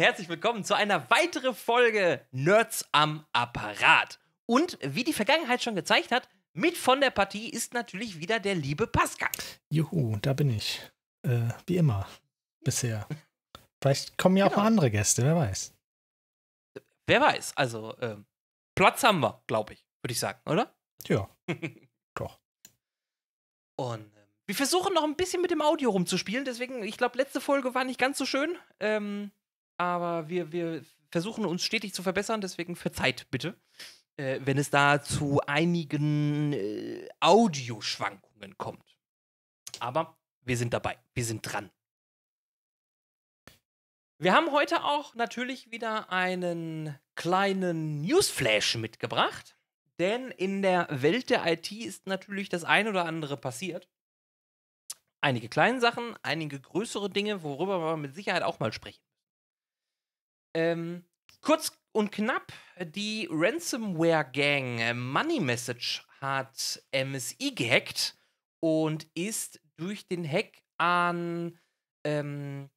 herzlich willkommen zu einer weiteren Folge Nerds am Apparat. Und wie die Vergangenheit schon gezeigt hat, mit von der Partie ist natürlich wieder der liebe Pascal. Juhu, da bin ich. Äh, wie immer. Bisher. Vielleicht kommen ja genau. auch andere Gäste, wer weiß. Wer weiß. Also, äh, Platz haben wir, glaube ich, würde ich sagen, oder? Ja. Doch. Und äh, wir versuchen noch ein bisschen mit dem Audio rumzuspielen, deswegen, ich glaube, letzte Folge war nicht ganz so schön. Ähm, aber wir, wir versuchen uns stetig zu verbessern, deswegen verzeiht bitte, äh, wenn es da zu einigen äh, Audioschwankungen kommt. Aber wir sind dabei, wir sind dran. Wir haben heute auch natürlich wieder einen kleinen Newsflash mitgebracht, denn in der Welt der IT ist natürlich das ein oder andere passiert. Einige kleine Sachen, einige größere Dinge, worüber wir mit Sicherheit auch mal sprechen. Ähm, kurz und knapp, die Ransomware-Gang äh, Money Message hat MSI gehackt und ist durch den Hack an ähm,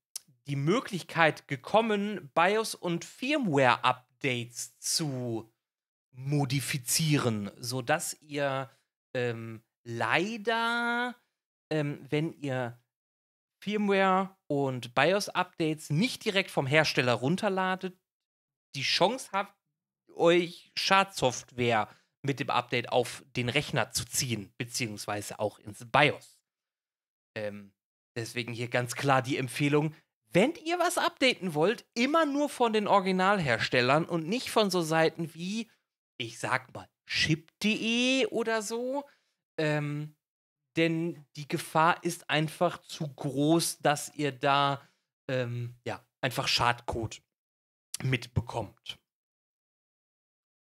die Möglichkeit gekommen, BIOS und Firmware-Updates zu modifizieren, sodass ihr ähm, leider, ähm, wenn ihr Firmware und BIOS-Updates nicht direkt vom Hersteller runterladet, die Chance habt, euch Schadsoftware mit dem Update auf den Rechner zu ziehen, beziehungsweise auch ins BIOS. Ähm, deswegen hier ganz klar die Empfehlung, wenn ihr was updaten wollt, immer nur von den Originalherstellern und nicht von so Seiten wie, ich sag mal, chip.de oder so. Ähm, denn die Gefahr ist einfach zu groß, dass ihr da ähm, ja, einfach Schadcode mitbekommt.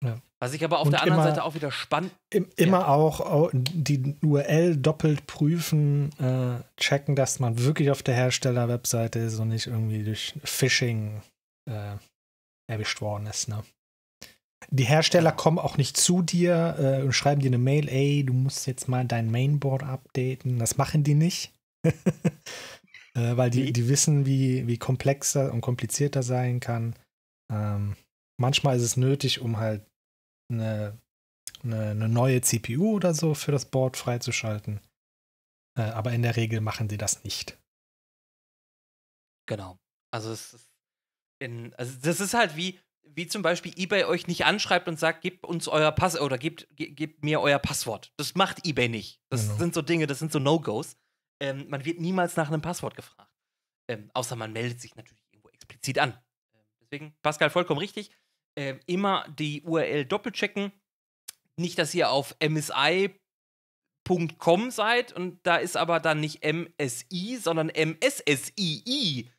Ja. Was ich aber auf Und der anderen Seite auch wieder spannend. Im, immer ja. auch die URL doppelt prüfen, äh, checken, dass man wirklich auf der Hersteller-Webseite ist und nicht irgendwie durch Phishing äh, erwischt worden ist. Ne? Die Hersteller kommen auch nicht zu dir äh, und schreiben dir eine Mail, ey, du musst jetzt mal dein Mainboard updaten. Das machen die nicht. äh, weil die, die wissen, wie, wie komplexer und komplizierter sein kann. Ähm, manchmal ist es nötig, um halt eine, eine, eine, neue CPU oder so für das Board freizuschalten. Äh, aber in der Regel machen sie das nicht. Genau. Also es ist in, also das ist halt wie, wie zum Beispiel eBay euch nicht anschreibt und sagt, gebt uns euer Pass oder gebt, ge gebt mir euer Passwort. Das macht eBay nicht. Das genau. sind so Dinge, das sind so No-Gos. Ähm, man wird niemals nach einem Passwort gefragt. Ähm, außer man meldet sich natürlich irgendwo explizit an. Ähm, deswegen, Pascal, vollkommen richtig äh, immer die URL doppelchecken. Nicht, dass ihr auf msi.com seid und da ist aber dann nicht MSI, sondern MSSII.com.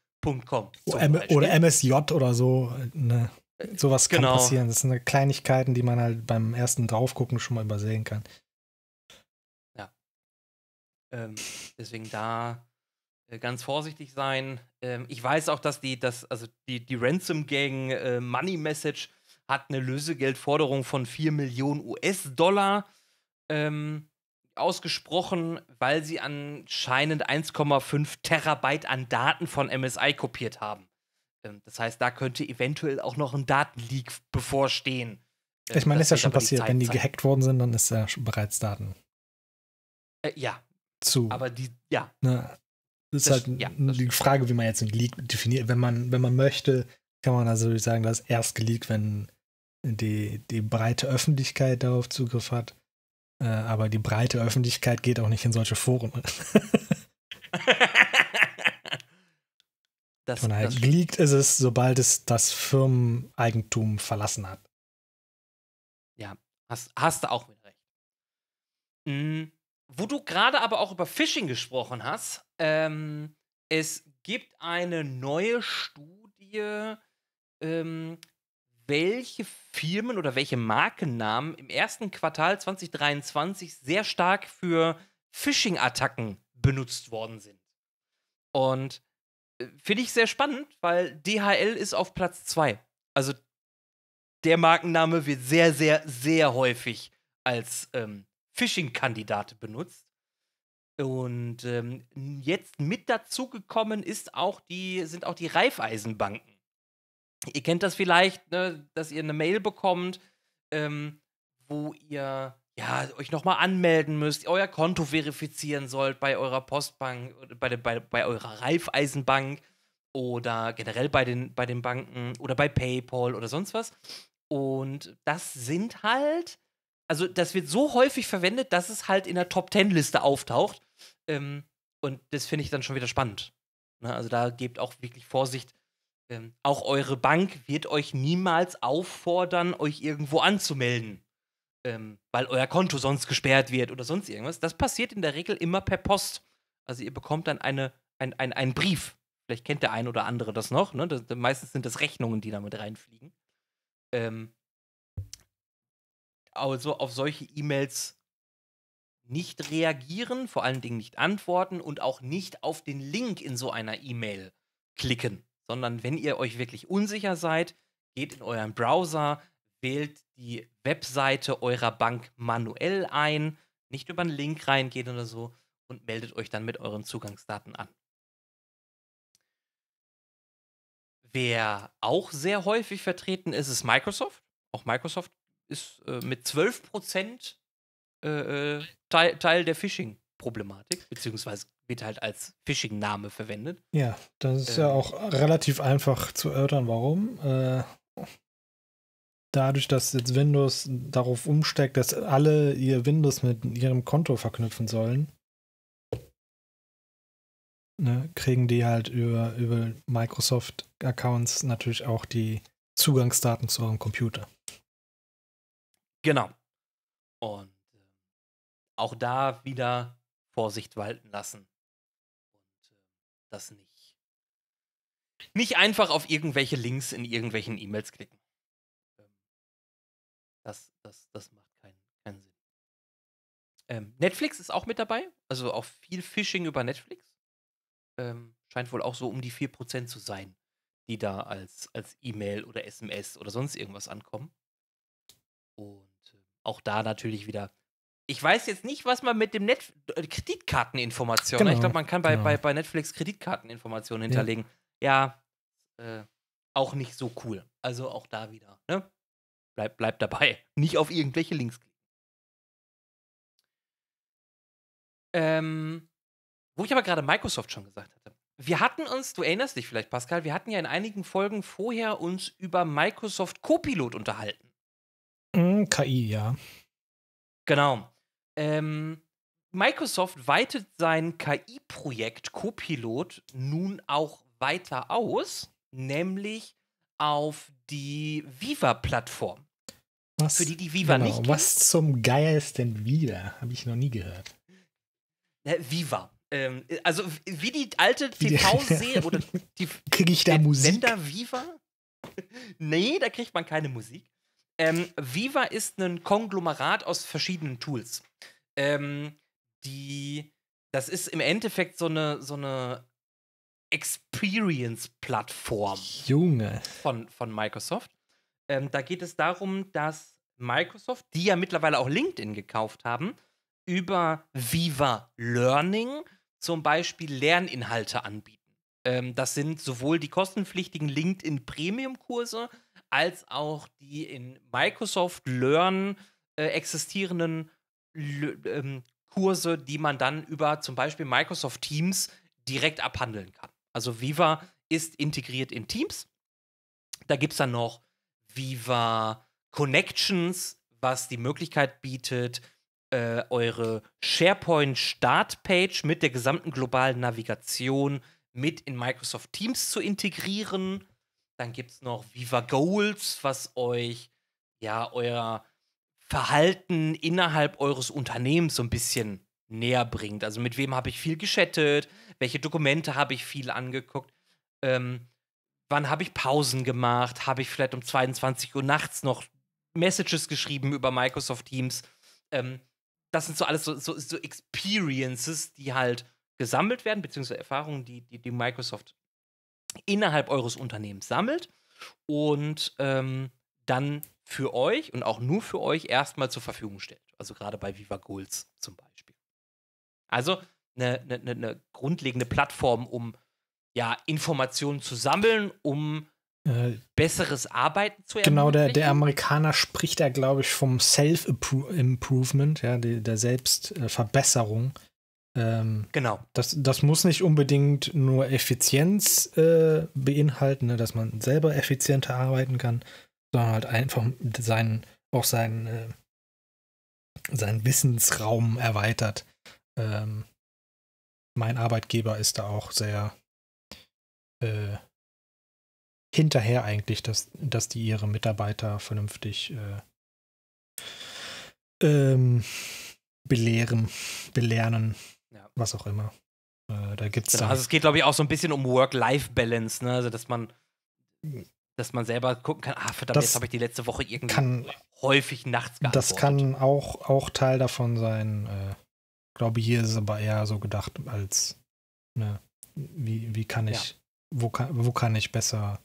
Oder MSJ oder so. Ne? Sowas kann genau. passieren. Das sind ne Kleinigkeiten, die man halt beim ersten Draufgucken schon mal übersehen kann. Ja. Ähm, deswegen da äh, ganz vorsichtig sein. Ähm, ich weiß auch, dass die, dass, also die, die Ransom Gang äh, Money Message hat eine Lösegeldforderung von 4 Millionen US-Dollar ähm, ausgesprochen, weil sie anscheinend 1,5 Terabyte an Daten von MSI kopiert haben. Ähm, das heißt, da könnte eventuell auch noch ein Datenleak bevorstehen. Ähm, ich meine, ist ja schon passiert. Wenn die gehackt worden sind, dann ist ja bereits Daten. Äh, ja. Zu. Aber die, ja. Ne, das ist das, halt ja, die Frage, wie man jetzt ein Leak definiert. Wenn man, wenn man möchte, kann man also sagen, dass erst geleakt, wenn die, die breite Öffentlichkeit darauf Zugriff hat. Äh, aber die breite Öffentlichkeit geht auch nicht in solche Foren. das, Von daher, geleakt ist es, sobald es das Firmeneigentum verlassen hat. Ja, hast, hast du auch mit recht. Mhm. Wo du gerade aber auch über Phishing gesprochen hast, ähm, es gibt eine neue Studie, ähm, welche Firmen oder welche Markennamen im ersten Quartal 2023 sehr stark für Phishing-Attacken benutzt worden sind. Und finde ich sehr spannend, weil DHL ist auf Platz 2. Also der Markenname wird sehr, sehr, sehr häufig als ähm, Phishing-Kandidat benutzt. Und ähm, jetzt mit dazugekommen sind auch die Reifeisenbanken. Ihr kennt das vielleicht, ne, dass ihr eine Mail bekommt, ähm, wo ihr ja, euch nochmal anmelden müsst, euer Konto verifizieren sollt bei eurer Postbank, bei, de, bei, bei eurer Raiffeisenbank oder generell bei den, bei den Banken oder bei PayPal oder sonst was. Und das sind halt, also das wird so häufig verwendet, dass es halt in der Top-10-Liste auftaucht. Ähm, und das finde ich dann schon wieder spannend. Ne? Also da gebt auch wirklich Vorsicht. Ähm, auch eure Bank wird euch niemals auffordern, euch irgendwo anzumelden ähm, weil euer Konto sonst gesperrt wird oder sonst irgendwas. Das passiert in der Regel immer per Post. Also ihr bekommt dann eine, ein, ein, einen Brief. Vielleicht kennt der ein oder andere das noch. Ne? Das, meistens sind das Rechnungen, die damit reinfliegen. Ähm, also auf solche E-Mails nicht reagieren, vor allen Dingen nicht antworten und auch nicht auf den Link in so einer E-Mail klicken, sondern wenn ihr euch wirklich unsicher seid, geht in euren Browser, wählt die Webseite eurer Bank manuell ein, nicht über einen Link reingehen oder so und meldet euch dann mit euren Zugangsdaten an. Wer auch sehr häufig vertreten ist, ist Microsoft. Auch Microsoft ist äh, mit 12% äh, äh, Teil, Teil der Phishing-Problematik, beziehungsweise wird halt als Phishing-Name verwendet. Ja, das ist ähm, ja auch relativ einfach zu erörtern, warum. Äh, dadurch, dass jetzt Windows darauf umsteckt, dass alle ihr Windows mit ihrem Konto verknüpfen sollen, ne, kriegen die halt über, über Microsoft-Accounts natürlich auch die Zugangsdaten zu eurem Computer. Genau. Und äh, auch da wieder Vorsicht walten lassen. Und äh, das nicht. Nicht einfach auf irgendwelche Links in irgendwelchen E-Mails klicken. Das, das, das macht keinen, keinen Sinn. Ähm, Netflix ist auch mit dabei. Also auch viel Phishing über Netflix. Ähm, scheint wohl auch so um die 4% zu sein, die da als, als E-Mail oder SMS oder sonst irgendwas ankommen. Und äh, auch da natürlich wieder. Ich weiß jetzt nicht, was man mit dem Net äh, Kreditkarteninformationen. Genau, ich glaube, man kann bei, genau. bei, bei Netflix Kreditkarteninformationen hinterlegen. Ja, ja äh, auch nicht so cool. Also auch da wieder. Ne? Bleib, bleib dabei. Nicht auf irgendwelche Links klicken. Ähm, wo ich aber gerade Microsoft schon gesagt hatte. Wir hatten uns, du erinnerst dich vielleicht, Pascal, wir hatten ja in einigen Folgen vorher uns über Microsoft Copilot unterhalten. Mm, KI, ja. Genau. Ähm, Microsoft weitet sein KI-Projekt Copilot nun auch weiter aus, nämlich auf die Viva-Plattform. Für die, die Viva genau, nicht kennen. Was zum Geier ist denn Viva? Habe ich noch nie gehört. Äh, Viva. Ähm, also wie die alte TV-Serie oder die Kriege ich da Musik? Sender Viva? nee, da kriegt man keine Musik. Ähm, Viva ist ein Konglomerat aus verschiedenen Tools. Ähm, die, das ist im Endeffekt so eine, so eine Experience-Plattform. Junge. Von, von Microsoft. Ähm, da geht es darum, dass Microsoft, die ja mittlerweile auch LinkedIn gekauft haben, über Viva Learning zum Beispiel Lerninhalte anbieten. Ähm, das sind sowohl die kostenpflichtigen LinkedIn Premium-Kurse als auch die in Microsoft Learn äh, existierenden L ähm, Kurse, die man dann über zum Beispiel Microsoft Teams direkt abhandeln kann. Also Viva ist integriert in Teams. Da gibt es dann noch Viva Connections, was die Möglichkeit bietet, äh, eure SharePoint-Startpage mit der gesamten globalen Navigation mit in Microsoft Teams zu integrieren. Dann gibt es noch Viva Goals, was euch ja euer Verhalten innerhalb eures Unternehmens so ein bisschen näher bringt. Also mit wem habe ich viel geschattet, welche Dokumente habe ich viel angeguckt, ähm, wann habe ich Pausen gemacht, habe ich vielleicht um 22 Uhr nachts noch Messages geschrieben über Microsoft Teams. Ähm, das sind so alles so, so, so, Experiences, die halt gesammelt werden, beziehungsweise Erfahrungen, die, die, die Microsoft innerhalb eures Unternehmens sammelt und ähm, dann für euch und auch nur für euch erstmal zur Verfügung stellt. Also gerade bei Viva Goals zum Beispiel. Also eine, eine, eine grundlegende Plattform, um ja, Informationen zu sammeln, um äh, besseres Arbeiten zu ermöglichen. Genau, der, der Amerikaner spricht da, glaube ich, vom Self-Improvement, ja, die, der Selbstverbesserung. Ähm, genau. Das, das muss nicht unbedingt nur Effizienz äh, beinhalten, ne, dass man selber effizienter arbeiten kann, sondern halt einfach seinen, auch seinen, äh, seinen Wissensraum erweitert. Ähm, mein Arbeitgeber ist da auch sehr äh, hinterher eigentlich, dass, dass die ihre Mitarbeiter vernünftig äh, ähm, belehren, belehren, ja. was auch immer. Äh, da gibt's genau, also es geht, glaube ich, auch so ein bisschen um Work-Life-Balance, ne? Also dass man dass man selber gucken kann, ah, verdammt, das jetzt habe ich die letzte Woche irgendwie kann, häufig nachts geantwortet. Das kann auch, auch Teil davon sein. Äh, glaube, hier ist es aber eher so gedacht als, ne, wie, wie kann ich, ja. wo, kann, wo kann ich besser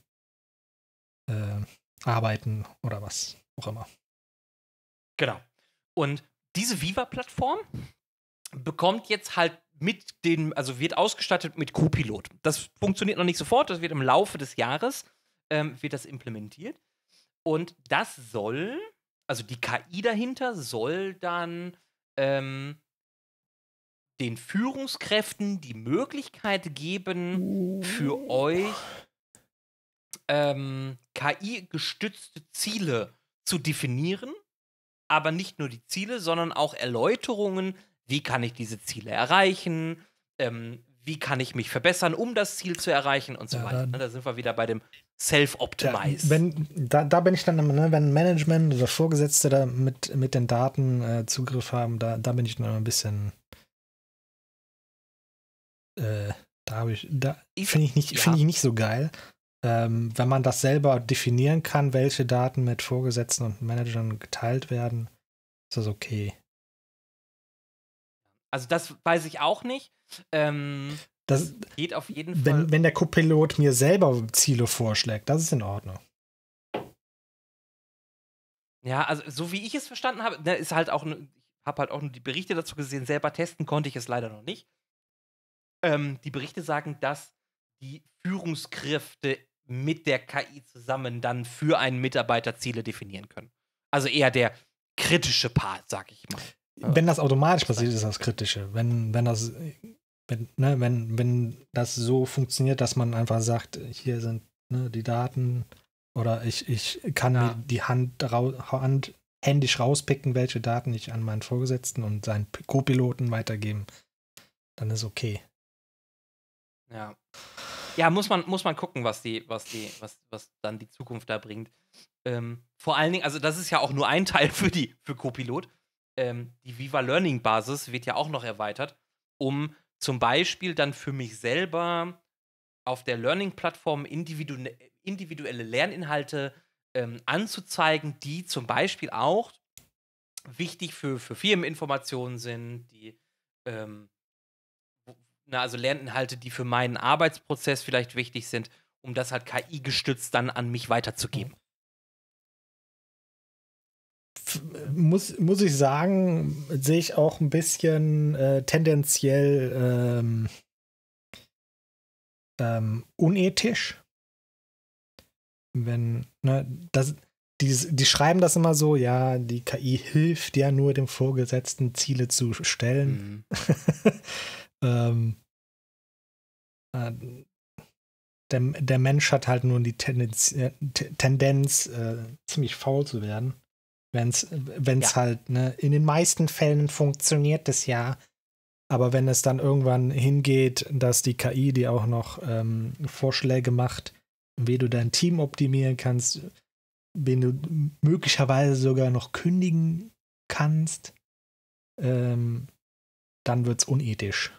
äh, arbeiten oder was auch immer. Genau. Und diese Viva-Plattform bekommt jetzt halt mit den, also wird ausgestattet mit Copilot. Das funktioniert noch nicht sofort, das wird im Laufe des Jahres, ähm, wird das implementiert. Und das soll, also die KI dahinter soll dann ähm, den Führungskräften die Möglichkeit geben, für euch ähm, KI-gestützte Ziele zu definieren, aber nicht nur die Ziele, sondern auch Erläuterungen, wie kann ich diese Ziele erreichen, ähm, wie kann ich mich verbessern, um das Ziel zu erreichen? Und so ja, weiter. Ne, da sind wir wieder bei dem Self-Optimize. wenn, da, da bin ich dann, ne, wenn Management oder Vorgesetzte da mit, mit den Daten äh, Zugriff haben, da, da bin ich dann ein bisschen äh, da habe ich, da finde ich nicht, ja. ich nicht so geil. Ähm, wenn man das selber definieren kann, welche Daten mit Vorgesetzten und Managern geteilt werden, ist das okay. Also das weiß ich auch nicht. Ähm, das geht auf jeden Fall. Wenn, wenn der Copilot mir selber Ziele vorschlägt, das ist in Ordnung. Ja, also so wie ich es verstanden habe, ne, ist halt auch, ich habe halt auch nur die Berichte dazu gesehen, selber testen konnte ich es leider noch nicht. Ähm, die Berichte sagen, dass die Führungskräfte mit der KI zusammen dann für einen Mitarbeiter Ziele definieren können. Also eher der kritische Part, sag ich mal. Wenn das automatisch passiert, ist das Kritische. Wenn, wenn das, wenn, ne, wenn, wenn das so funktioniert, dass man einfach sagt, hier sind ne, die Daten oder ich, ich kann ja. mir die Hand, Hand händisch rauspicken, welche Daten ich an meinen Vorgesetzten und seinen Co-Piloten weitergeben, dann ist okay. Ja. Ja, muss man, muss man gucken, was die, was die, was, was dann die Zukunft da bringt. Ähm, vor allen Dingen, also das ist ja auch nur ein Teil für die, für Copilot. Ähm, die Viva Learning Basis wird ja auch noch erweitert, um zum Beispiel dann für mich selber auf der Learning-Plattform individu individuelle Lerninhalte ähm, anzuzeigen, die zum Beispiel auch wichtig für, für Firmeninformationen sind, die ähm, na, also Lerninhalte, die für meinen Arbeitsprozess vielleicht wichtig sind, um das halt KI-gestützt dann an mich weiterzugeben. Muss, muss ich sagen, sehe ich auch ein bisschen äh, tendenziell ähm, ähm, unethisch. Wenn, ne, das, die, die schreiben das immer so, ja, die KI hilft ja nur dem Vorgesetzten Ziele zu stellen. Mhm. ähm, äh, der, der Mensch hat halt nur die Tendenz, äh, Tendenz äh, ziemlich faul zu werden. Wenn es ja. halt, ne, in den meisten Fällen funktioniert das ja. Aber wenn es dann irgendwann hingeht, dass die KI dir auch noch ähm, Vorschläge macht, wie du dein Team optimieren kannst, wen du möglicherweise sogar noch kündigen kannst, ähm, dann wird es unethisch.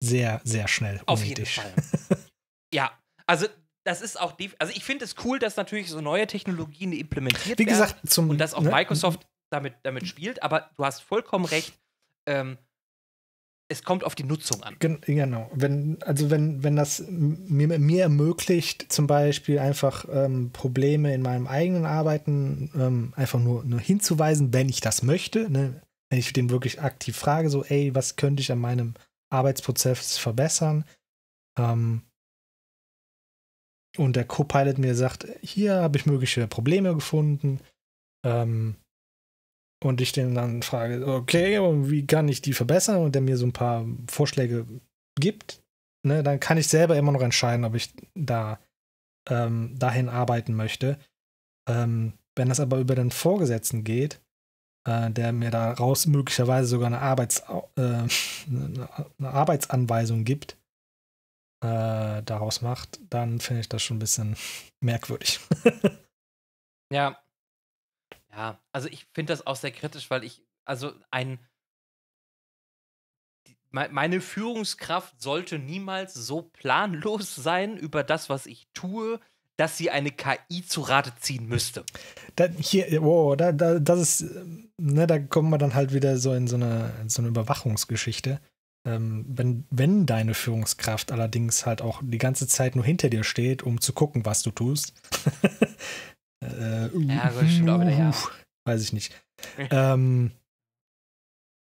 Sehr, sehr schnell. Auf jeden Fall. ja, also das ist auch, also ich finde es cool, dass natürlich so neue Technologien implementiert Wie gesagt, werden zum, und dass auch ne? Microsoft damit, damit spielt, aber du hast vollkommen recht. Ähm, es kommt auf die Nutzung an. Genau. Wenn, also wenn, wenn das mir, mir ermöglicht, zum Beispiel einfach ähm, Probleme in meinem eigenen Arbeiten ähm, einfach nur, nur, hinzuweisen, wenn ich das möchte, ne? wenn ich den wirklich aktiv frage, so, ey, was könnte ich an meinem Arbeitsprozess verbessern, ähm, und der Copilot mir sagt, hier habe ich mögliche Probleme gefunden. Ähm, und ich den dann frage, okay, wie kann ich die verbessern? Und der mir so ein paar Vorschläge gibt, ne, dann kann ich selber immer noch entscheiden, ob ich da ähm, dahin arbeiten möchte. Ähm, wenn das aber über den Vorgesetzten geht, äh, der mir daraus möglicherweise sogar eine, Arbeits, äh, eine Arbeitsanweisung gibt, äh, daraus macht, dann finde ich das schon ein bisschen merkwürdig. ja. Ja, also ich finde das auch sehr kritisch, weil ich, also ein, meine Führungskraft sollte niemals so planlos sein über das, was ich tue, dass sie eine KI zu Rate ziehen müsste. Da, hier, wow, da, da, das ist, ne, da kommen wir dann halt wieder so in so eine, in so eine Überwachungsgeschichte. Ähm, wenn, wenn deine Führungskraft allerdings halt auch die ganze Zeit nur hinter dir steht, um zu gucken, was du tust. äh, ja, gut, stimmt auch wieder, ja. Weiß ich nicht. ähm,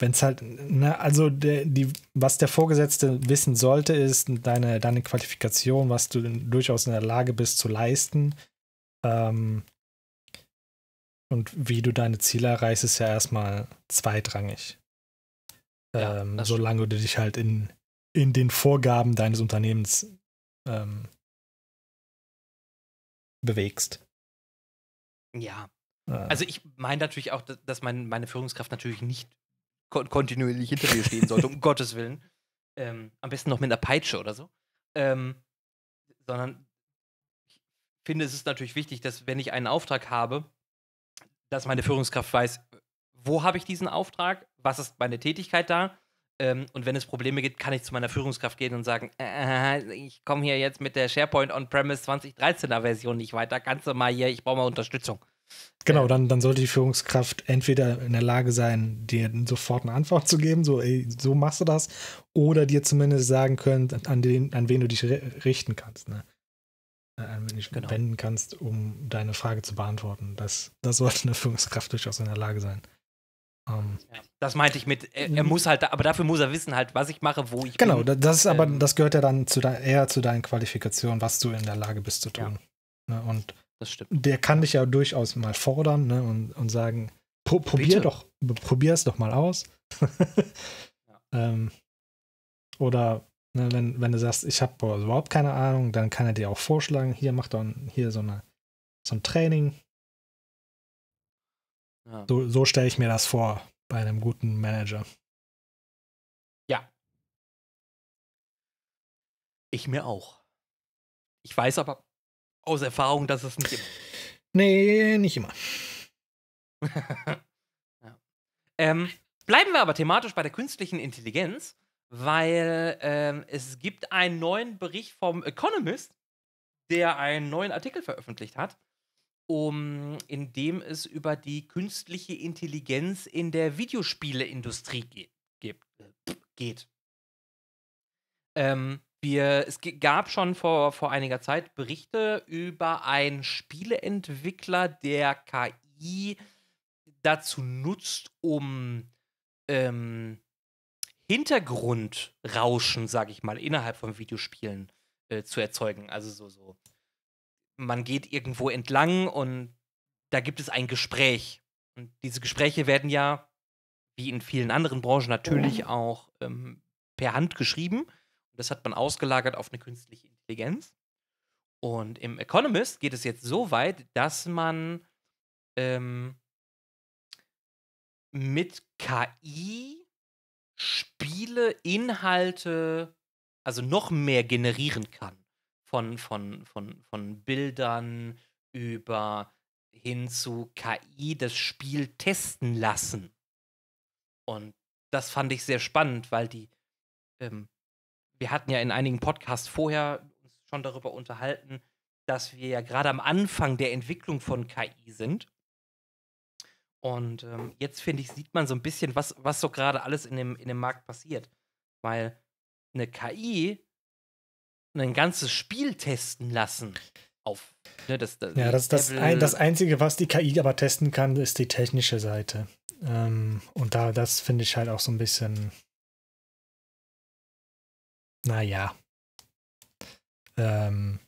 wenn es halt, ne, also der, die, was der Vorgesetzte wissen sollte, ist deine, deine Qualifikation, was du durchaus in der Lage bist zu leisten. Ähm, und wie du deine Ziele erreichst, ist ja erstmal zweitrangig. Ja, ähm, solange du dich halt in, in den Vorgaben deines Unternehmens ähm, bewegst. Ja. Äh. Also ich meine natürlich auch, dass mein, meine Führungskraft natürlich nicht kontinuierlich hinter mir stehen sollte, um Gottes Willen. Ähm, am besten noch mit einer Peitsche oder so. Ähm, sondern ich finde, es ist natürlich wichtig, dass wenn ich einen Auftrag habe, dass meine Führungskraft weiß, wo habe ich diesen Auftrag, was ist meine Tätigkeit da. Ähm, und wenn es Probleme gibt, kann ich zu meiner Führungskraft gehen und sagen, äh, ich komme hier jetzt mit der SharePoint On-Premise 2013er Version nicht weiter. Kannst du mal hier, ich brauche mal Unterstützung. Genau, dann, dann sollte die Führungskraft entweder in der Lage sein, dir sofort eine Antwort zu geben, so, ey, so machst du das, oder dir zumindest sagen können, an, den, an wen du dich richten kannst, ne? Äh, an wen du dich genau. wenden kannst, um deine Frage zu beantworten. Das, das sollte eine Führungskraft durchaus in der Lage sein. Um, ähm, das meinte ich mit, er, er, muss halt, aber dafür muss er wissen halt, was ich mache, wo ich genau, bin. das ist aber, ähm, das gehört ja dann zu de, eher zu deinen Qualifikationen, was du in der Lage bist zu tun. Ja. Ne? Und das stimmt. Der kann dich ja durchaus mal fordern ne, und, und sagen, pro, probier doch, probier es doch mal aus. ja. ähm, oder ne, wenn, wenn du sagst, ich habe überhaupt keine Ahnung, dann kann er dir auch vorschlagen, hier mach doch hier so, eine, so ein Training. Ja. So, so stelle ich mir das vor bei einem guten Manager. Ja. Ich mir auch. Ich weiß aber aus Erfahrung, dass es nicht immer. Nee, nicht immer. ja. ähm, bleiben wir aber thematisch bei der künstlichen Intelligenz, weil ähm, es gibt einen neuen Bericht vom Economist, der einen neuen Artikel veröffentlicht hat, um, in dem es über die künstliche Intelligenz in der Videospieleindustrie geht. geht. Ähm, wir, es gab schon vor, vor einiger Zeit Berichte über einen Spieleentwickler, der KI dazu nutzt, um ähm, Hintergrundrauschen, sag ich mal, innerhalb von Videospielen äh, zu erzeugen. Also so, so. Man geht irgendwo entlang und da gibt es ein Gespräch. Und diese Gespräche werden ja, wie in vielen anderen Branchen, natürlich auch ähm, per Hand geschrieben. Das hat man ausgelagert auf eine künstliche Intelligenz. Und im Economist geht es jetzt so weit, dass man ähm, mit KI Spiele, Inhalte, also noch mehr generieren kann. Von, von, von, von Bildern über hin zu KI das Spiel testen lassen. Und das fand ich sehr spannend, weil die ähm, wir hatten ja in einigen Podcasts vorher uns schon darüber unterhalten, dass wir ja gerade am Anfang der Entwicklung von KI sind. Und ähm, jetzt, finde ich, sieht man so ein bisschen, was, was so gerade alles in dem, in dem Markt passiert. Weil eine KI ein ganzes Spiel testen lassen auf. Ne, das, das, ja, das, das, ein, das Einzige, was die KI aber testen kann, ist die technische Seite. Ähm, und da, das finde ich halt auch so ein bisschen naja. Ähm,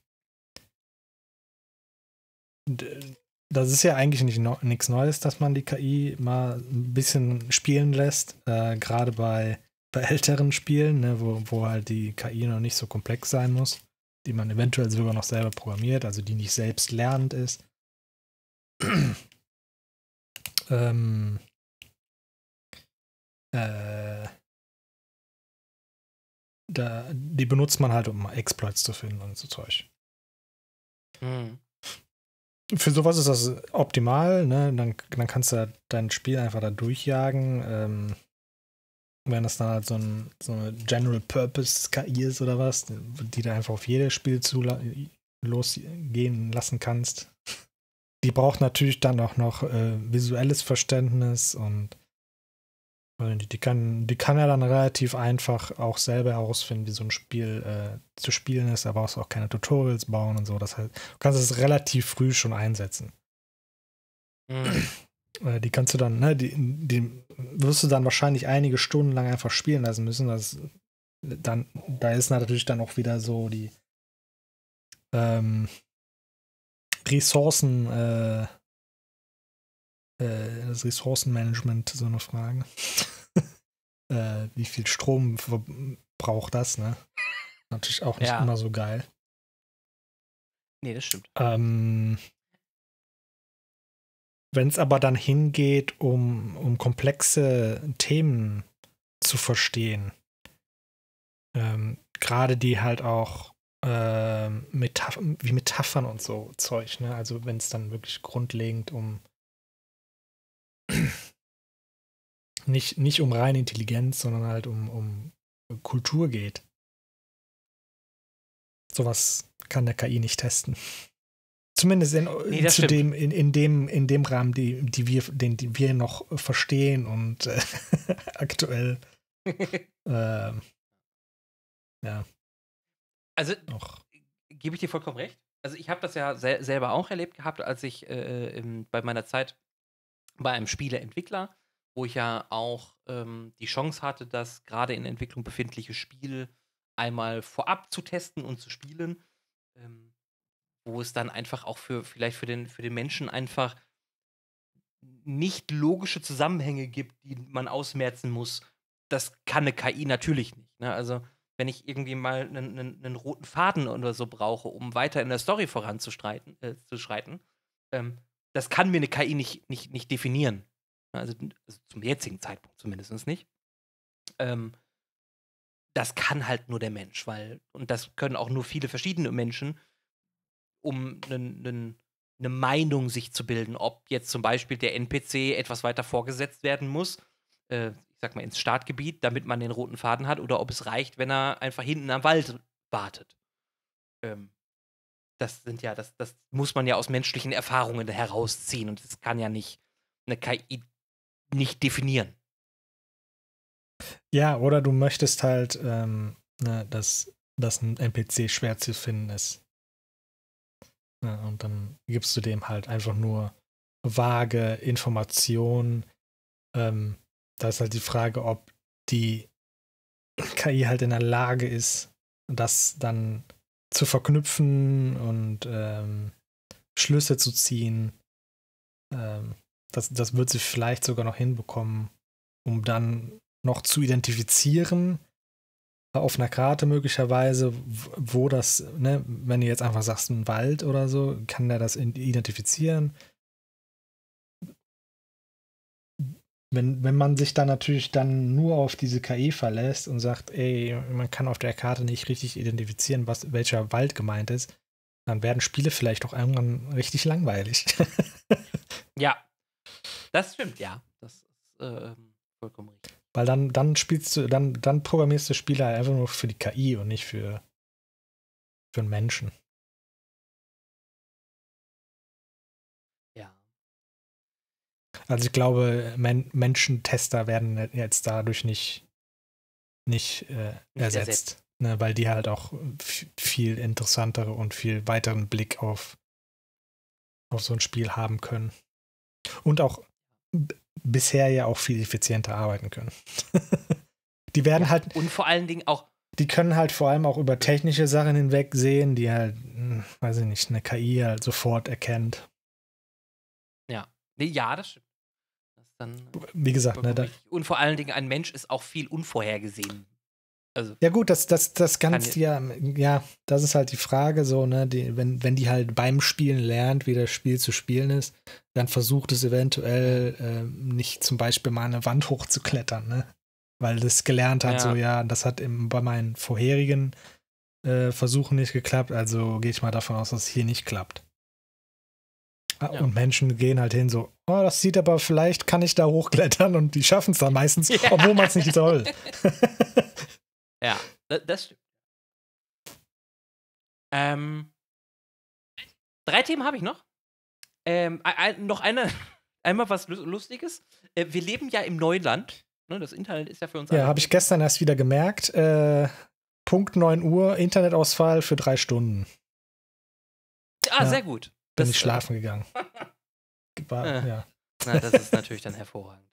das ist ja eigentlich nicht nichts Neues, dass man die KI mal ein bisschen spielen lässt, äh, gerade bei, bei älteren Spielen, ne, wo, wo halt die KI noch nicht so komplex sein muss, die man eventuell sogar noch selber programmiert, also die nicht selbst lernend ist. ähm, äh, da, die benutzt man halt, um Exploits zu finden und so Zeug. Mhm für sowas ist das optimal, ne? Dann, dann kannst du dein Spiel einfach da durchjagen. Ähm, wenn das dann halt so, ein, so eine General Purpose KI ist oder was, die du einfach auf jedes Spiel zu losgehen lassen kannst. Die braucht natürlich dann auch noch äh, visuelles Verständnis und die kann, die kann ja dann relativ einfach auch selber herausfinden, wie so ein Spiel äh, zu spielen ist. Da brauchst du auch keine Tutorials bauen und so. Das heißt, du kannst es relativ früh schon einsetzen. Mhm. Äh, die kannst du dann, ne, die, die wirst du dann wahrscheinlich einige Stunden lang einfach spielen lassen müssen. Das, dann, da ist natürlich dann auch wieder so die ähm, Ressourcen, äh, äh, das Ressourcenmanagement so eine Frage. Äh, wie viel Strom braucht das, ne? Natürlich auch nicht ja. immer so geil. Nee, das stimmt. Ähm, Wenn es aber dann hingeht, um, um komplexe Themen zu verstehen, ähm, gerade die halt auch äh, Metaph wie Metaphern und so Zeug, ne? Also wenn es dann wirklich grundlegend um nicht, nicht um reine Intelligenz, sondern halt um, um Kultur geht. Sowas kann der KI nicht testen. Zumindest in, nee, zu dem, in, in, dem, in dem Rahmen, die, die wir, den die wir noch verstehen und äh, aktuell äh, ja. Also gebe ich dir vollkommen recht. Also ich habe das ja sel selber auch erlebt gehabt, als ich äh, im, bei meiner Zeit bei einem Spieleentwickler wo ich ja auch ähm, die Chance hatte, das gerade in Entwicklung befindliche Spiel einmal vorab zu testen und zu spielen, ähm, wo es dann einfach auch für vielleicht für den, für den Menschen einfach nicht logische Zusammenhänge gibt, die man ausmerzen muss. Das kann eine KI natürlich nicht. Ne? Also wenn ich irgendwie mal einen, einen, einen, roten Faden oder so brauche, um weiter in der Story voranzustreiten, äh, zu schreiten, ähm, das kann mir eine KI nicht, nicht, nicht definieren. Also, also zum jetzigen Zeitpunkt zumindest nicht. Ähm, das kann halt nur der Mensch, weil, und das können auch nur viele verschiedene Menschen, um eine Meinung sich zu bilden, ob jetzt zum Beispiel der NPC etwas weiter vorgesetzt werden muss, äh, ich sag mal ins Startgebiet, damit man den roten Faden hat, oder ob es reicht, wenn er einfach hinten am Wald wartet. Ähm, das sind ja, das, das muss man ja aus menschlichen Erfahrungen herausziehen und das kann ja nicht eine KI nicht definieren. Ja, oder du möchtest halt, ähm, ne, dass, dass ein NPC schwer zu finden ist. Ja, und dann gibst du dem halt einfach nur vage Informationen. Ähm, da ist halt die Frage, ob die KI halt in der Lage ist, das dann zu verknüpfen und ähm, Schlüsse zu ziehen. Ähm, das, das wird sie vielleicht sogar noch hinbekommen, um dann noch zu identifizieren, auf einer Karte möglicherweise, wo das, ne, wenn du jetzt einfach sagst, ein Wald oder so, kann der das identifizieren. Wenn, wenn man sich dann natürlich dann nur auf diese KI verlässt und sagt, ey, man kann auf der Karte nicht richtig identifizieren, was, welcher Wald gemeint ist, dann werden Spiele vielleicht auch irgendwann richtig langweilig. ja, das stimmt, ja. Das ist äh, vollkommen richtig. Weil dann, dann spielst du, dann, dann programmierst du Spieler einfach nur für die KI und nicht für, für einen Menschen. Ja. Also ich glaube, Men Menschentester werden jetzt dadurch nicht, nicht, äh, nicht ersetzt. ersetzt. Ne, weil die halt auch viel interessantere und viel weiteren Blick auf, auf so ein Spiel haben können. Und auch bisher ja auch viel effizienter arbeiten können. die werden halt. Und vor allen Dingen auch. Die können halt vor allem auch über technische Sachen hinweg sehen, die halt, hm, weiß ich nicht, eine KI halt sofort erkennt. Nee, ja, das stimmt. Dann, Wie gesagt, ne, da, und vor allen Dingen, ein Mensch ist auch viel unvorhergesehen. Also, Ja gut, das, das, das kannst du ja, ja, das ist halt die Frage so, ne, die, wenn, wenn die halt beim Spielen lernt, wie das Spiel zu spielen ist, dann versucht es eventuell äh, nicht zum Beispiel mal eine Wand hochzuklettern, ne? Weil das gelernt hat, Ja. so ja, das hat im, bei meinen vorherigen äh, Versuchen nicht geklappt, also gehe ich mal davon aus, dass es hier nicht klappt. Ah, Ja. Und Menschen gehen halt hin so, oh, das sieht aber, vielleicht kann ich da hochklettern und die schaffen es dann meistens, Ja. obwohl man es nicht soll. ja, da- das stimmt. Ähm, drei Themen habe ich noch. Ähm, ein, noch eine, einmal was Lu- Lustiges. Äh, wir leben ja im Neuland. Ne, das Internet ist ja für uns Ja, habe ich gestern erst wieder gemerkt. Äh, Punkt 9 Uhr, Internetausfall für drei Stunden. Ah, ja. sehr gut. Bin Das, ich schlafen gegangen. War, Äh. ja. Na, das ist natürlich dann hervorragend.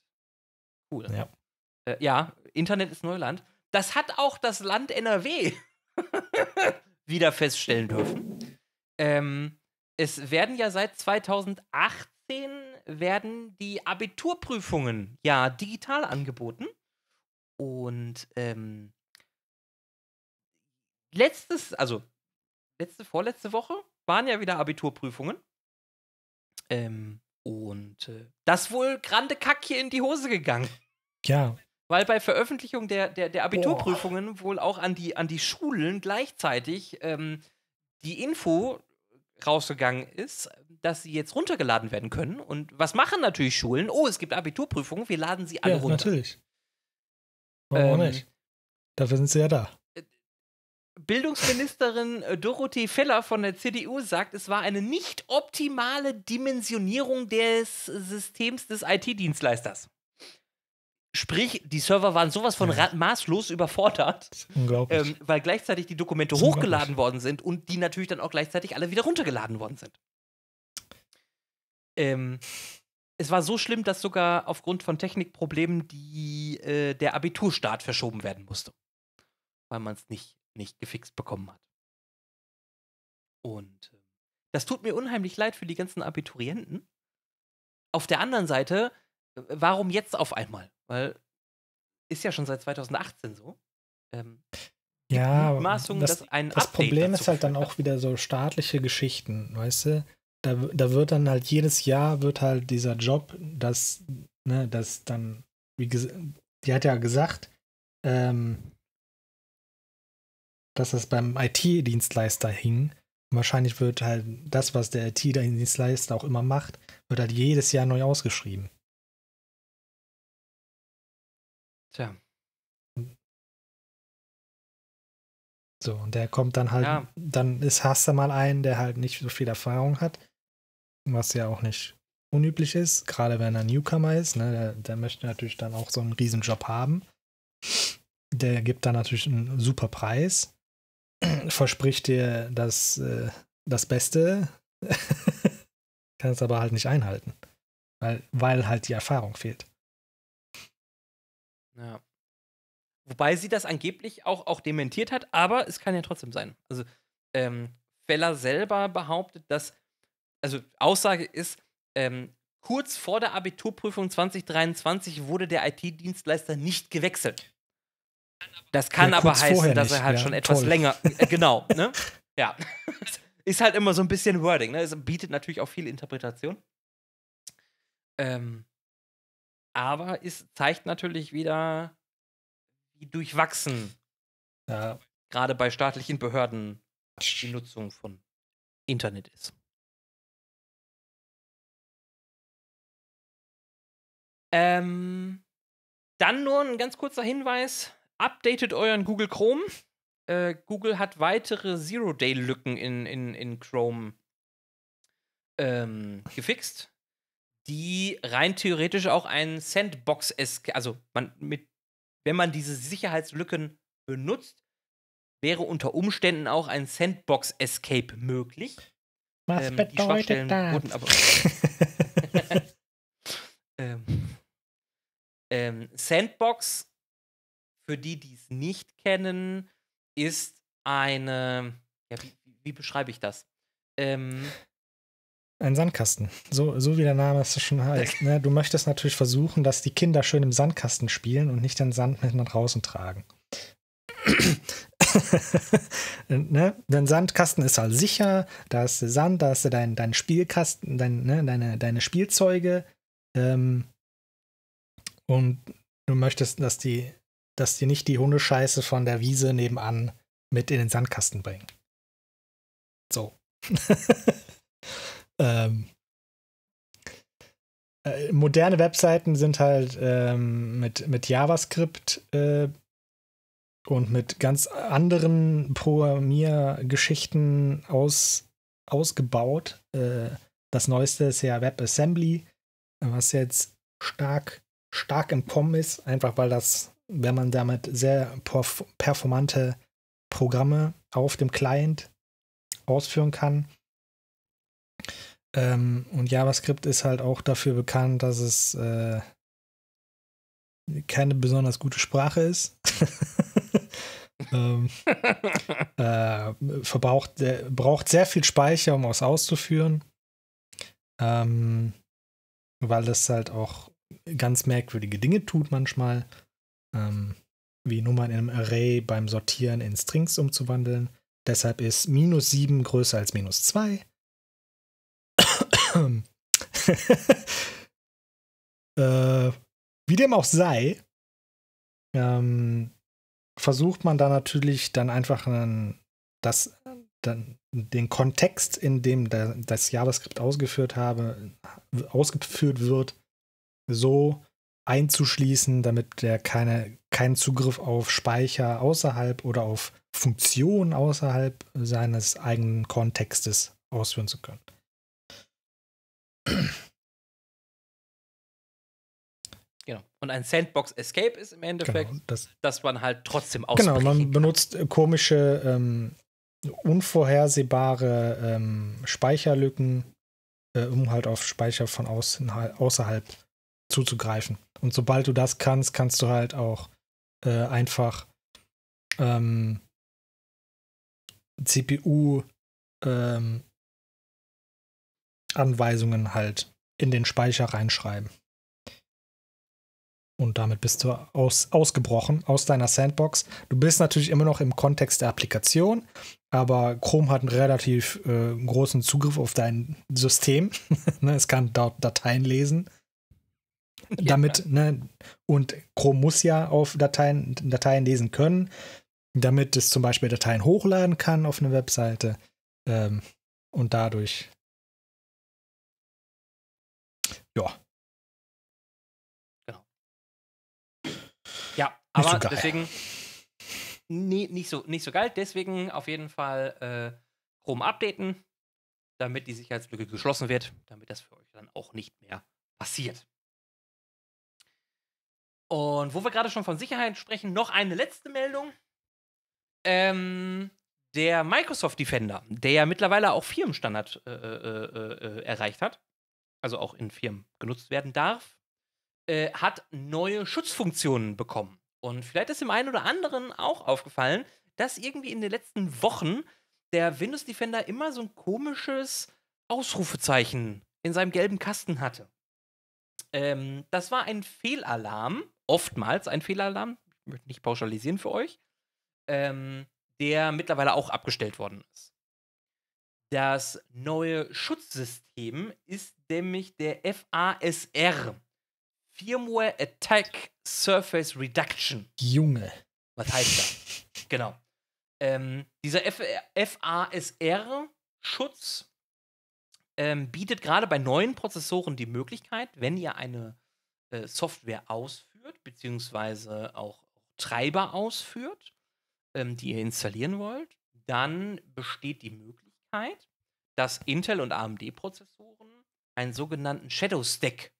Cool. Ja. Äh, ja, Internet ist Neuland. Das hat auch das Land NRW wieder feststellen dürfen. Ähm, es werden ja seit 2018 werden die Abiturprüfungen ja digital angeboten. Und ähm, letztes, also letzte, vorletzte Woche waren ja wieder Abiturprüfungen. Ähm, und äh, das wohl grande Kack hier in die Hose gegangen. ja, Weil bei Veröffentlichung der, der, der Abiturprüfungen wohl auch an die, an die Schulen gleichzeitig ähm, die Info rausgegangen ist, dass sie jetzt runtergeladen werden können. Und was machen natürlich Schulen? Oh, es gibt Abiturprüfungen, wir laden sie alle ja runter. natürlich. Warum auch Ähm, nicht? Dafür sind sie ja da. Bildungsministerin äh, Dorothee Feller von der CDU sagt, es war eine nicht optimale Dimensionierung des Systems des IT-Dienstleisters. Sprich, die Server waren sowas von Ja. maßlos überfordert, ähm, weil gleichzeitig die Dokumente hochgeladen worden sind und die natürlich dann auch gleichzeitig alle wieder runtergeladen worden sind. Ähm, es war so schlimm, dass sogar aufgrund von Technikproblemen die, äh, der Abiturstart verschoben werden musste. Weil man es nicht, nicht gefixt bekommen hat. Und äh, das tut mir unheimlich leid für die ganzen Abiturienten. Auf der anderen Seite, warum jetzt auf einmal? Weil ist ja schon seit 2018 so. Ähm, ja, Mutmaßung, das, das Problem ist halt dann auch wieder so staatliche Geschichten, weißt du? Da, da wird dann halt jedes Jahr wird halt dieser Job, das, ne, das dann, wie gesagt, die hat ja gesagt, ähm, dass das beim IT-Dienstleister hing. Wahrscheinlich wird halt das, was der IT-Dienstleister auch immer macht, wird halt jedes Jahr neu ausgeschrieben. Tja, So, und der kommt dann halt, Ja. dann ist, hast du mal einen, der halt nicht so viel Erfahrung hat, was ja auch nicht unüblich ist, gerade wenn er Newcomer ist, ne, der, der möchte natürlich dann auch so einen Riesenjob haben. Der gibt dann natürlich einen super Preis, verspricht dir das, äh, das Beste, kann es aber halt nicht einhalten, weil, weil halt die Erfahrung fehlt. Ja. Wobei sie das angeblich auch, auch dementiert hat, aber es kann ja trotzdem sein. Also, ähm, Feller selber behauptet, dass, also Aussage ist, ähm, kurz vor der Abiturprüfung 2023 wurde der IT-Dienstleister nicht gewechselt. Das kann Ja, aber heißen, dass er halt ja, schon etwas toll. länger, äh, genau, ne? Ja. ist halt immer so ein bisschen Wording, ne? Es bietet natürlich auch viel Interpretation. Ähm, aber es zeigt natürlich wieder, wie durchwachsen Ja, gerade bei staatlichen Behörden die Nutzung von Internet ist. Ähm, dann nur ein ganz kurzer Hinweis: Updatet euren Google Chrome. Äh, Google hat weitere Zero-Day-Lücken in, in, in Chrome ähm, gefixt, die rein theoretisch auch ein Sandbox, also man mit, wenn man diese Sicherheitslücken benutzt, wäre unter Umständen auch ein Sandbox-Escape möglich. was Ähm, die bedeutet Schwachstellen das? wurden aber. ähm, ähm, Sandbox, für die, die es nicht kennen, ist eine. Ja, wie, wie beschreibe ich das? Ähm, ein Sandkasten. So, so wie der Name es schon heißt. Ne? Du möchtest natürlich versuchen, dass die Kinder schön im Sandkasten spielen und nicht den Sand mit nach draußen tragen. ne? Dein Sandkasten ist halt sicher, da ist der Sand, da ist dein, dein Spielkasten, dein, ne? deine, deine Spielzeuge. Ähm, und du möchtest, dass die, dass die nicht die Hundescheiße von der Wiese nebenan mit in den Sandkasten bringen. So. ähm, äh, moderne Webseiten sind halt ähm, mit, mit JavaScript äh, und mit ganz anderen Programmiergeschichten aus, ausgebaut. Äh, das neueste ist ja WebAssembly, was jetzt stark, stark im Kommen ist, einfach weil das, wenn man damit sehr performante Programme auf dem Client ausführen kann. Ähm, und JavaScript ist halt auch dafür bekannt, dass es äh, keine besonders gute Sprache ist. ähm, äh, verbraucht, äh, braucht sehr viel Speicher, um es auszuführen. Ähm, weil es halt auch ganz merkwürdige Dinge tut manchmal. Ähm, wie Nummern in einem Array beim Sortieren in Strings umzuwandeln. Deshalb ist minus 7 größer als minus 2. äh, wie dem auch sei, ähm, versucht man da natürlich dann einfach einen, das, dann den Kontext, in dem der, das JavaScript ausgeführt habe, ausgeführt wird, so einzuschließen, damit der keine, keinen Zugriff auf Speicher außerhalb oder auf Funktionen außerhalb seines eigenen Kontextes ausführen zu können. Genau. Und ein Sandbox Escape ist im Endeffekt, genau, das, dass man halt trotzdem ausbrechen Genau, man kann. benutzt komische, ähm, unvorhersehbare ähm, Speicherlücken, äh, um halt auf Speicher von außen, außerhalb zuzugreifen. Und sobald du das kannst, kannst du halt auch äh, einfach ähm, CPU ähm, Anweisungen halt in den Speicher reinschreiben. Und damit bist du aus, ausgebrochen aus deiner Sandbox. Du bist natürlich immer noch im Kontext der Applikation, aber Chrome hat einen relativ äh, großen Zugriff auf dein System. Ne, es kann dort Dateien lesen. Damit, ja. ne, und Chrome muss ja auf Dateien, Dateien lesen können, damit es zum Beispiel Dateien hochladen kann auf eine Webseite. Ähm, und dadurch ja, Aber so deswegen nee, nicht, so, nicht so geil. Deswegen auf jeden Fall äh, Chrome updaten, damit die Sicherheitslücke geschlossen wird, damit das für euch dann auch nicht mehr passiert. Und wo wir gerade schon von Sicherheit sprechen, noch eine letzte Meldung. Ähm, der Microsoft Defender, der ja mittlerweile auch Firmenstandard äh, äh, äh, erreicht hat, also auch in Firmen genutzt werden darf, äh, hat neue Schutzfunktionen bekommen. Und vielleicht ist dem einen oder anderen auch aufgefallen, dass irgendwie in den letzten Wochen der Windows Defender immer so ein komisches Ausrufezeichen in seinem gelben Kasten hatte. Ähm, das war ein Fehlalarm, oftmals ein Fehlalarm, ich möchte nicht pauschalisieren für euch, ähm, der mittlerweile auch abgestellt worden ist. Das neue Schutzsystem ist nämlich der FASR, Firmware Attack Surface Reduction. Junge. Was heißt das? genau. Ähm, dieser FASR-Schutz ähm, bietet gerade bei neuen Prozessoren die Möglichkeit, wenn ihr eine äh, Software ausführt, beziehungsweise auch, Treiber ausführt, ähm, die ihr installieren wollt, dann besteht die Möglichkeit, dass Intel- und AMD-Prozessoren einen sogenannten Shadow Stack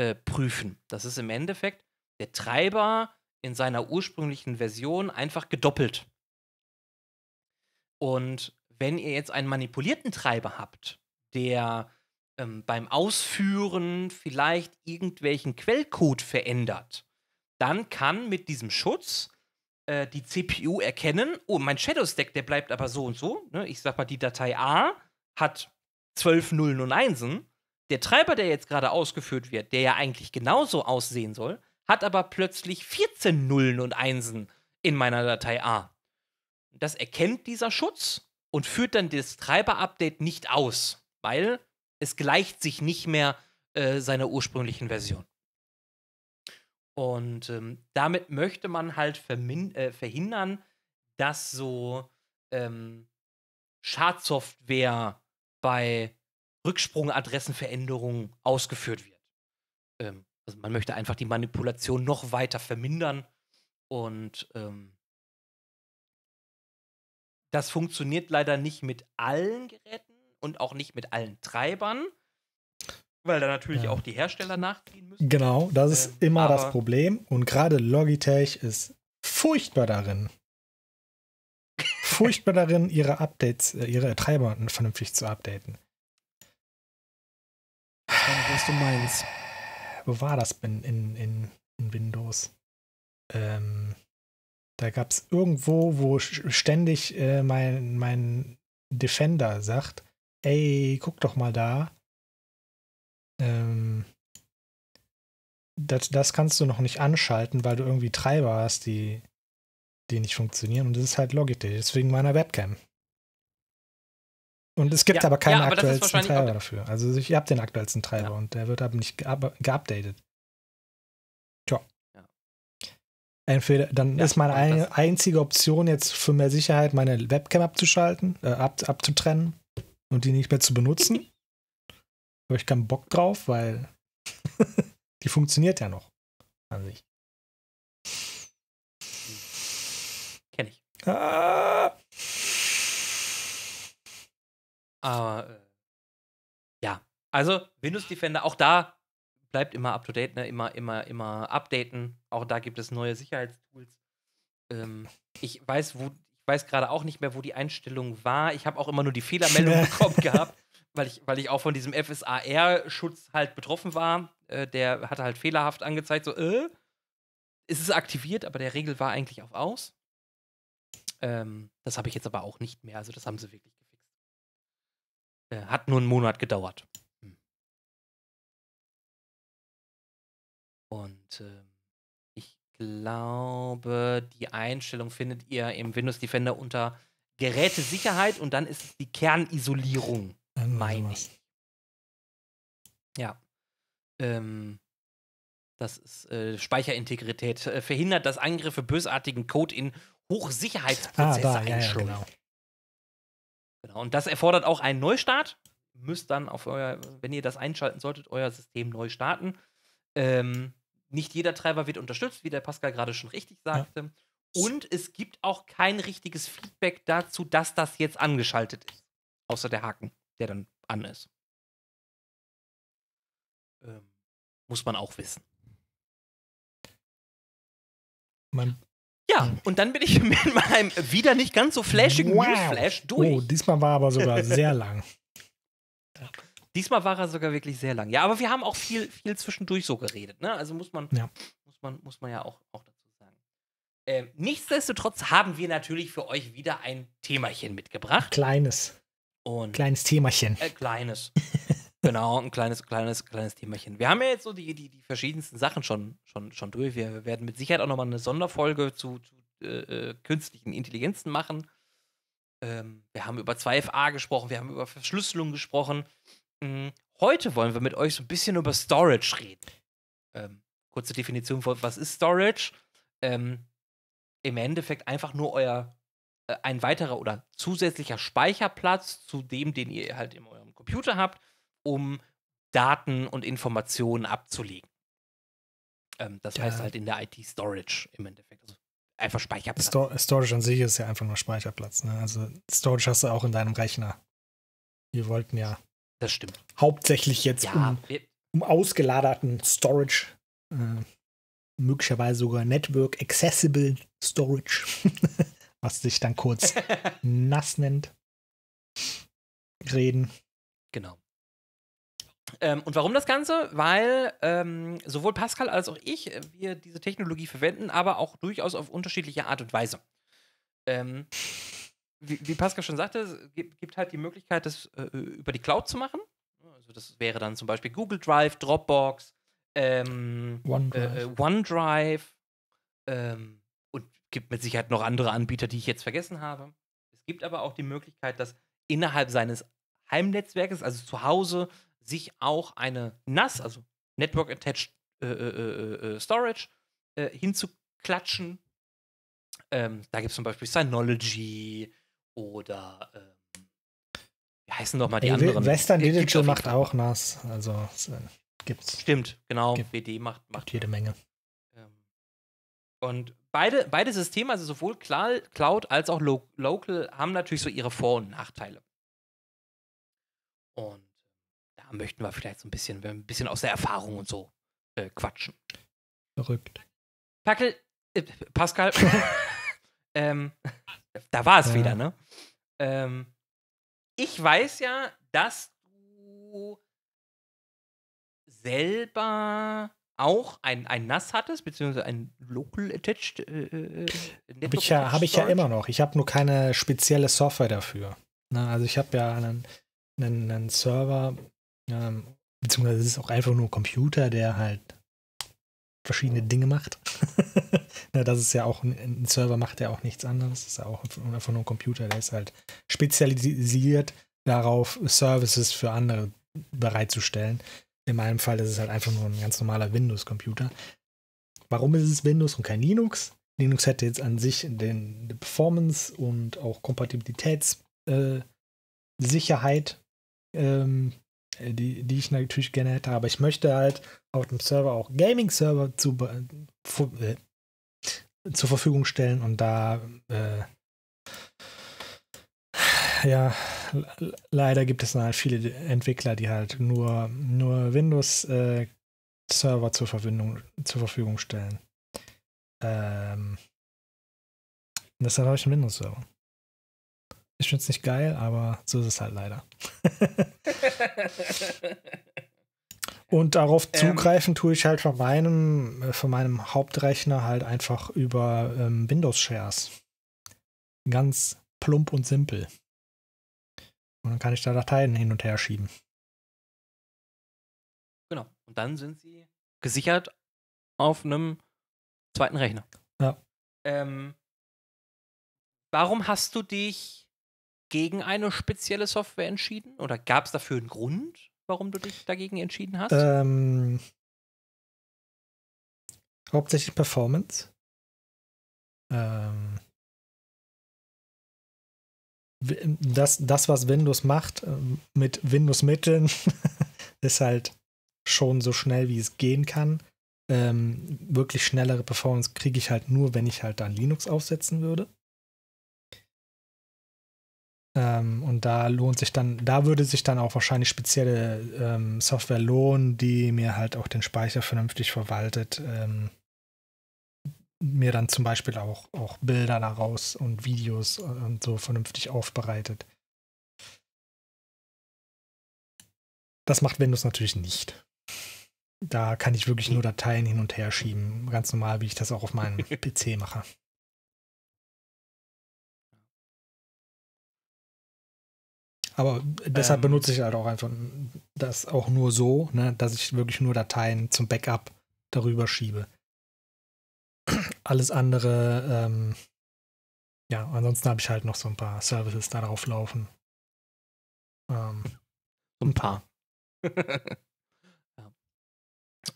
äh, prüfen. Das ist im Endeffekt der Treiber in seiner ursprünglichen Version einfach gedoppelt. Und wenn ihr jetzt einen manipulierten Treiber habt, der ähm, beim Ausführen vielleicht irgendwelchen Quellcode verändert, dann kann mit diesem Schutz äh, die CPU erkennen, oh, mein Shadow Stack, der bleibt aber so und so. Ne? Ich sag mal, die Datei A hat 12 Nullen und Einsen. Der Treiber, der jetzt gerade ausgeführt wird, der ja eigentlich genauso aussehen soll, hat aber plötzlich 14 Nullen und Einsen in meiner Datei A. Das erkennt dieser Schutz und führt dann das Treiber-Update nicht aus, weil es gleicht sich nicht mehr äh, seiner ursprünglichen Version. Und ähm, damit möchte man halt äh, verhindern, dass so ähm, Schadsoftware bei Rücksprungadressenveränderungen ausgeführt wird. Ähm, also man möchte einfach die Manipulation noch weiter vermindern und ähm, das funktioniert leider nicht mit allen Geräten und auch nicht mit allen Treibern, weil da natürlich ja. auch die Hersteller nachziehen müssen. Genau, das ist ähm, immer das Problem und gerade Logitech ist furchtbar darin. furchtbar darin, ihre Updates, äh, ihre Treiber vernünftig zu updaten. Was du meinst. Wo war das in, in, in, in Windows? Ähm, da gab es irgendwo, wo ständig äh, mein, mein Defender sagt, ey, guck doch mal da. Ähm, das, das kannst du noch nicht anschalten, weil du irgendwie Treiber hast, die, die nicht funktionieren. Und das ist halt Logitech, deswegen meiner Webcam. Und es gibt ja, aber keinen ja, aber aktuellsten Treiber dafür. Also ich habe den aktuellsten Treiber ja. und der wird aber nicht geupdatet. Tja. Entweder, dann ist meine ein, einzige Option jetzt für mehr Sicherheit, meine Webcam abzuschalten, äh, ab, abzutrennen und die nicht mehr zu benutzen. Habe ich keinen Bock drauf, weil die funktioniert ja noch an sich. Kenn ich. Ah. Aber äh, ja, also Windows Defender, auch da bleibt immer up to date, ne? immer, immer, immer updaten. Auch da gibt es neue Sicherheitstools. Ähm, ich weiß, wo, ich weiß gerade auch nicht mehr, wo die Einstellung war. Ich habe auch immer nur die Fehlermeldung bekommen gehabt, weil ich, weil ich auch von diesem FSAR-Schutz halt betroffen war. Äh, der hatte halt fehlerhaft angezeigt, so, äh, ist es aktiviert, aber der Regel war eigentlich auf aus. Ähm, das habe ich jetzt aber auch nicht mehr. Also, das haben sie wirklich hat nur einen Monat gedauert. Hm. Und äh, ich glaube, die Einstellung findet ihr im Windows Defender unter Gerätesicherheit und dann ist es die Kernisolierung, meine ich. Ja. Ähm, das ist äh, Speicherintegrität. Äh, verhindert, dass Angriffe bösartigen Code in Hochsicherheitsprozesse ah, da, ja, ja, genau. Genau, und das erfordert auch einen Neustart. Müsst dann auf euer, wenn ihr das einschalten solltet, euer System neu starten. Ähm, nicht jeder Treiber wird unterstützt, wie der Pascal gerade schon richtig sagte. Ja. Und es gibt auch kein richtiges Feedback dazu, dass das jetzt angeschaltet ist. Außer der Haken, der dann an ist. Ähm, muss man auch wissen. Man ja, und dann bin ich mit meinem wieder nicht ganz so flashigen wow. Newsflash durch. Oh, diesmal war aber sogar sehr lang. Diesmal war er sogar wirklich sehr lang. Ja, aber wir haben auch viel, viel zwischendurch so geredet, ne? Also muss man, ja. muss man, muss man ja auch, auch dazu sagen. Ähm, nichtsdestotrotz haben wir natürlich für euch wieder ein Themachen mitgebracht. Kleines. Und kleines Themachen. Äh, kleines. genau, ein kleines, kleines, kleines Themachen. Wir haben ja jetzt so die, die, die verschiedensten Sachen schon, schon, schon durch. Wir werden mit Sicherheit auch nochmal eine Sonderfolge zu, zu äh, äh, künstlichen Intelligenzen machen. Ähm, wir haben über 2FA gesprochen, wir haben über Verschlüsselung gesprochen. Mhm. Heute wollen wir mit euch so ein bisschen über Storage reden. Ähm, kurze Definition von was ist Storage? Ähm, Im Endeffekt einfach nur euer äh, ein weiterer oder zusätzlicher Speicherplatz zu dem, den ihr halt in eurem Computer habt, um Daten und Informationen abzulegen. Ähm, das ja. heißt halt in der IT-Storage im Endeffekt. Also einfach Speicherplatz. Stor Storage an sich ist ja einfach nur Speicherplatz. Ne? Also Storage hast du auch in deinem Rechner. Wir wollten ja. Das stimmt. Hauptsächlich jetzt ja, um, um ausgeladerten Storage, äh, möglicherweise sogar Network Accessible Storage, was sich dann kurz nass nennt, reden. Genau. Ähm, und warum das Ganze? Weil ähm, sowohl Pascal als auch ich, äh, wir diese Technologie verwenden, aber auch durchaus auf unterschiedliche Art und Weise. Ähm, wie, wie Pascal schon sagte, es gibt, gibt halt die Möglichkeit, das äh, über die Cloud zu machen. Also das wäre dann zum Beispiel Google Drive, Dropbox, ähm, OneDrive. äh, äh, OneDrive ähm, und gibt mit Sicherheit noch andere Anbieter, die ich jetzt vergessen habe. Es gibt aber auch die Möglichkeit, dass innerhalb seines Heimnetzwerkes, also zu Hause, sich auch eine NAS, also Network Attached äh, äh, äh, äh, Storage, äh, hinzuklatschen. Ähm, da gibt es zum Beispiel Synology oder ähm, wie heißen noch mal die anderen? Western gibt Digital macht auch NAS. Also äh, gibt's Stimmt, genau. Gibt- WD macht, macht jede Menge. Ähm, Und beide, beide Systeme, also sowohl Cloud als auch Lo Local, haben natürlich so ihre Vor- und Nachteile. Und da möchten wir vielleicht so ein bisschen, ein bisschen aus der Erfahrung und so äh, quatschen. Verrückt. Packel, äh, Pascal, ähm, da war es Ja. wieder, ne? Ähm, ich weiß ja, dass du selber auch ein, ein NAS hattest, beziehungsweise ein Local Attached. Äh, äh, Habe ich, ja, hab ich ja immer noch. Ich habe nur keine spezielle Software dafür. Na, also ich habe ja einen, einen, einen Server, ähm, beziehungsweise es ist auch einfach nur ein Computer, der halt verschiedene Dinge macht. Na, das ist ja auch ein, ein Server macht ja auch nichts anderes. Das ist ja auch einfach nur ein Computer, der ist halt spezialisiert darauf, Services für andere bereitzustellen. In meinem Fall ist es halt einfach nur ein ganz normaler Windows-Computer. Warum ist es Windows und kein Linux? Linux hätte jetzt an sich den, Performance und auch Kompatibilitätssicherheit, äh, ähm, äh, die, die ich natürlich gerne hätte, aber ich möchte halt auf dem Server auch Gaming-Server zu, äh, zur Verfügung stellen und da äh, ja, le- leider gibt es halt viele Entwickler, die halt nur, nur Windows-Server zur, Verwendung- zur Verfügung stellen. Ähm, deshalb habe ich einen Windows-Server. Ich finde es nicht geil, aber so ist es halt leider. Und darauf Ähm. zugreifen tue ich halt von meinem, äh, von meinem Hauptrechner halt einfach über ähm, Windows-Shares. Ganz plump und simpel. Und dann kann ich da Dateien hin und her schieben. Genau. Und dann sind sie gesichert auf einem zweiten Rechner. Ja. Ähm, warum hast du dich gegen eine spezielle Software entschieden? Oder gab es dafür einen Grund, warum du dich dagegen entschieden hast? Ähm, hauptsächlich Performance. Ähm, das, das, was Windows macht, ähm, mit Windows-Mitteln, ist halt schon so schnell, wie es gehen kann. Ähm, wirklich schnellere Performance kriege ich halt nur, wenn ich halt dann Linux aufsetzen würde. Ähm, und da lohnt sich dann, da würde sich dann auch wahrscheinlich spezielle ähm, Software lohnen, die mir halt auch den Speicher vernünftig verwaltet. Ähm, mir dann zum Beispiel auch, auch Bilder daraus und Videos und so vernünftig aufbereitet. Das macht Windows natürlich nicht. Da kann ich wirklich nur Dateien hin und her schieben. Ganz normal, wie ich das auch auf meinem PC mache. Aber deshalb Ähm. benutze ich halt auch einfach das auch nur so, ne, dass ich wirklich nur Dateien zum Backup darüber schiebe. Alles andere, ähm, ja, ansonsten habe ich halt noch so ein paar Services darauf laufen. Ähm, So ein paar. ja.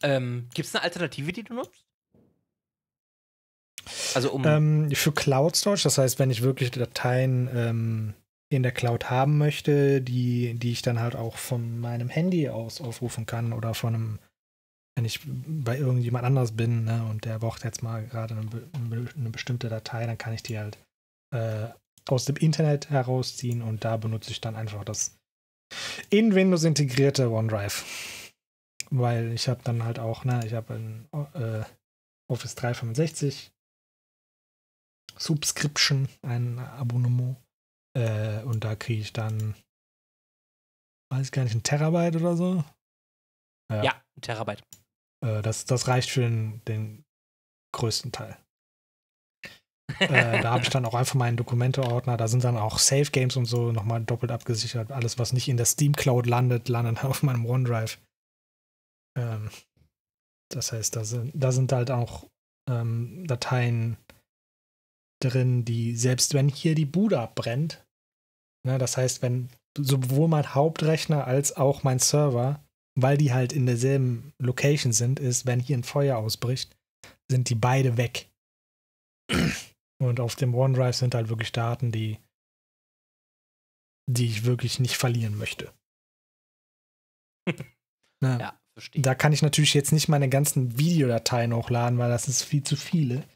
ähm, Gibt es eine Alternative, die du nutzt? Also um. Ähm, für Cloud Storage, das heißt, wenn ich wirklich Dateien ähm, in der Cloud haben möchte, die, die ich dann halt auch von meinem Handy aus aufrufen kann oder von einem, wenn ich bei irgendjemand anders bin ne, und der braucht jetzt mal gerade eine, eine bestimmte Datei, dann kann ich die halt äh, aus dem Internet herausziehen und da benutze ich dann einfach das in Windows integrierte OneDrive. Weil ich habe dann halt auch, ne, ich habe ein äh, Office 365 Subscription, ein Abonnement. Äh, und da kriege ich dann, weiß ich gar nicht, ein Terabyte oder so. ja, ein Terabyte. Äh, das, das reicht für den, den größten Teil. äh, da habe ich dann auch einfach meinen Dokumente-Ordner. Da sind dann auch Save Games und so nochmal doppelt abgesichert. Alles, was nicht in der Steam Cloud landet, landet auf meinem OneDrive. Ähm, das heißt, da sind, da sind halt auch ähm, Dateien drin, die selbst wenn hier die Bude abbrennt, ne, das heißt, wenn sowohl mein Hauptrechner als auch mein Server, weil die halt in derselben Location sind, ist, wenn hier ein Feuer ausbricht, sind die beide weg. Und auf dem OneDrive sind halt wirklich Daten, die, die ich wirklich nicht verlieren möchte. ja, ja verstehe. Da kann ich natürlich jetzt nicht meine ganzen Videodateien hochladen, weil das ist viel zu viele.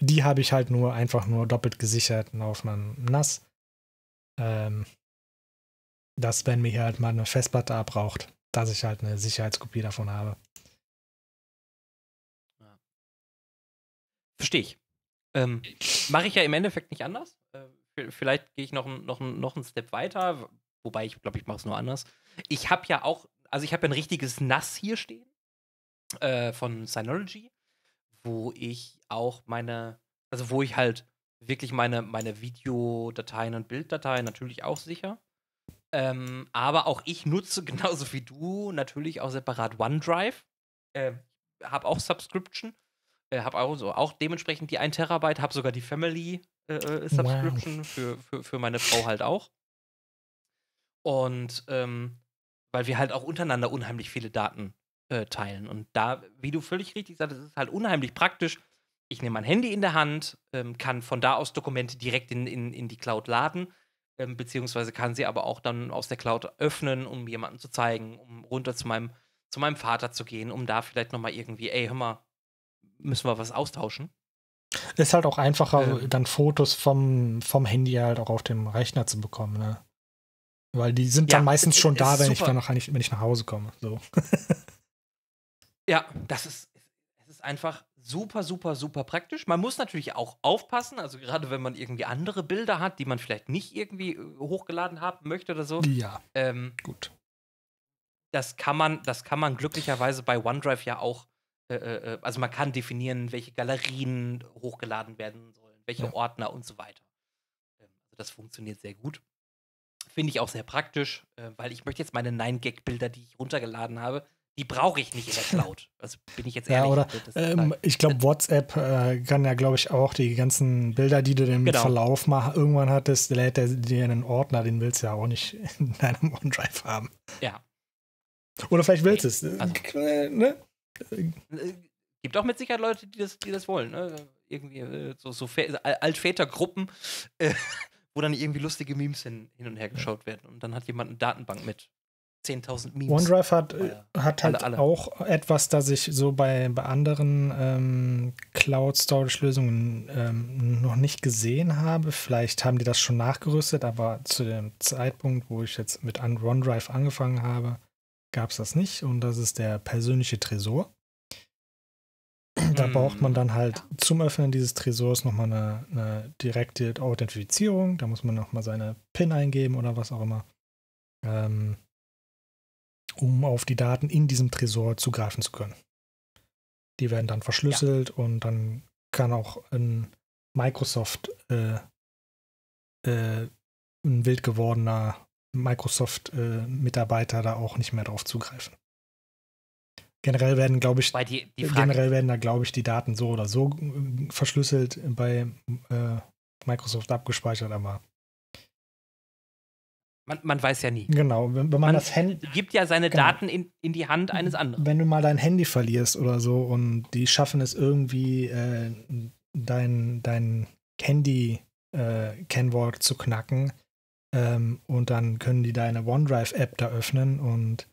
Die habe ich halt nur einfach nur doppelt gesichert auf meinem NAS. Ähm, dass, wenn mir hier halt mal eine Festplatte abbraucht, dass ich halt eine Sicherheitskopie davon habe. Verstehe ich. Ähm, Mache ich ja im Endeffekt nicht anders. Äh, vielleicht gehe ich noch, noch, noch einen Step weiter, wobei ich glaube, ich mache es nur anders. Ich habe ja auch, also ich habe ein richtiges NAS hier stehen äh, von Synology, wo ich auch meine, also wo ich halt wirklich meine, meine Videodateien und Bilddateien natürlich auch sicher. Ähm, aber auch ich nutze genauso wie du natürlich auch separat OneDrive. Äh, habe auch Subscription äh, habe auch, so, auch dementsprechend die 1 Terabyte, habe sogar die Family äh, äh Subscription wow. für, für, für meine Frau halt auch. Und ähm, weil wir halt auch untereinander unheimlich viele Daten äh, teilen. Und da, wie du völlig richtig sagst, ist halt unheimlich praktisch. Ich nehme mein Handy in der Hand, ähm, kann von da aus Dokumente direkt in, in, in die Cloud laden, ähm, beziehungsweise kann sie aber auch dann aus der Cloud öffnen, um jemandem zu zeigen, um runter zu meinem, zu meinem Vater zu gehen, um da vielleicht nochmal irgendwie, ey, hör mal, müssen wir was austauschen. Ist halt auch einfacher, ähm, dann Fotos vom, vom Handy halt auch auf dem Rechner zu bekommen, ne? Weil die sind ja, dann meistens schon da, wenn ich, dann noch, wenn ich nach Hause komme. So. ja, das ist, es ist einfach super, super, super praktisch. Man muss natürlich auch aufpassen, also gerade wenn man irgendwie andere Bilder hat, die man vielleicht nicht irgendwie äh, hochgeladen haben möchte oder so. Ja. Ähm, gut. Das kann man, das kann man glücklicherweise bei OneDrive ja auch äh, äh, äh, also man kann definieren, welche Galerien hochgeladen werden sollen, welche ja. Ordner und so weiter. Ähm, also das funktioniert sehr gut. Finde ich auch sehr praktisch, äh, weil ich möchte jetzt meine 9-Gag-Bilder, die ich runtergeladen habe, die brauche ich nicht in der Cloud. Also bin ich jetzt ehrlich. Ja, oder ähm, ich glaube, WhatsApp äh, kann ja, glaube ich, auch die ganzen Bilder, die du im genau. Verlauf mal irgendwann hattest, lädt er dir in einen Ordner, den willst du ja auch nicht in deinem OneDrive haben. Ja. Oder vielleicht willst du es. Also, ne? Äh, gibt auch mit Sicherheit Leute, die das, die das wollen. Ne? Irgendwie äh, so, so Altvätergruppen, äh, wo dann irgendwie lustige Memes hin, hin und her geschaut werden. Und dann hat jemand eine Datenbank mit 10.000 Memes. OneDrive hat, ja, hat halt alle, alle. auch etwas, das ich so bei, bei anderen ähm, Cloud-Storage-Lösungen ähm, noch nicht gesehen habe. Vielleicht haben die das schon nachgerüstet, aber zu dem Zeitpunkt, wo ich jetzt mit OneDrive angefangen habe, gab es das nicht und das ist der persönliche Tresor. Da mm, braucht man dann halt zum Öffnen dieses Tresors nochmal eine, eine direkte Authentifizierung. Da muss man nochmal seine PIN eingeben oder was auch immer, ähm, um auf die Daten in diesem Tresor zugreifen zu können. Die werden dann verschlüsselt ja. und dann kann auch ein Microsoft äh, äh, ein wild gewordener Microsoft-Mitarbeiter da auch nicht mehr drauf zugreifen. Generell werden, glaube ich, die, die generell werden da, glaube ich, die Daten so oder so äh, verschlüsselt bei äh, Microsoft abgespeichert, aber man, man, weiß ja nie. Genau, wenn, wenn man, man, das Handy. gibt ja seine genau. Daten in, in die Hand eines anderen. Wenn du mal dein Handy verlierst oder so und die schaffen es irgendwie, äh, dein, dein Handy-Kennwort äh, zu knacken, ähm, und dann können die deine OneDrive-App da öffnen und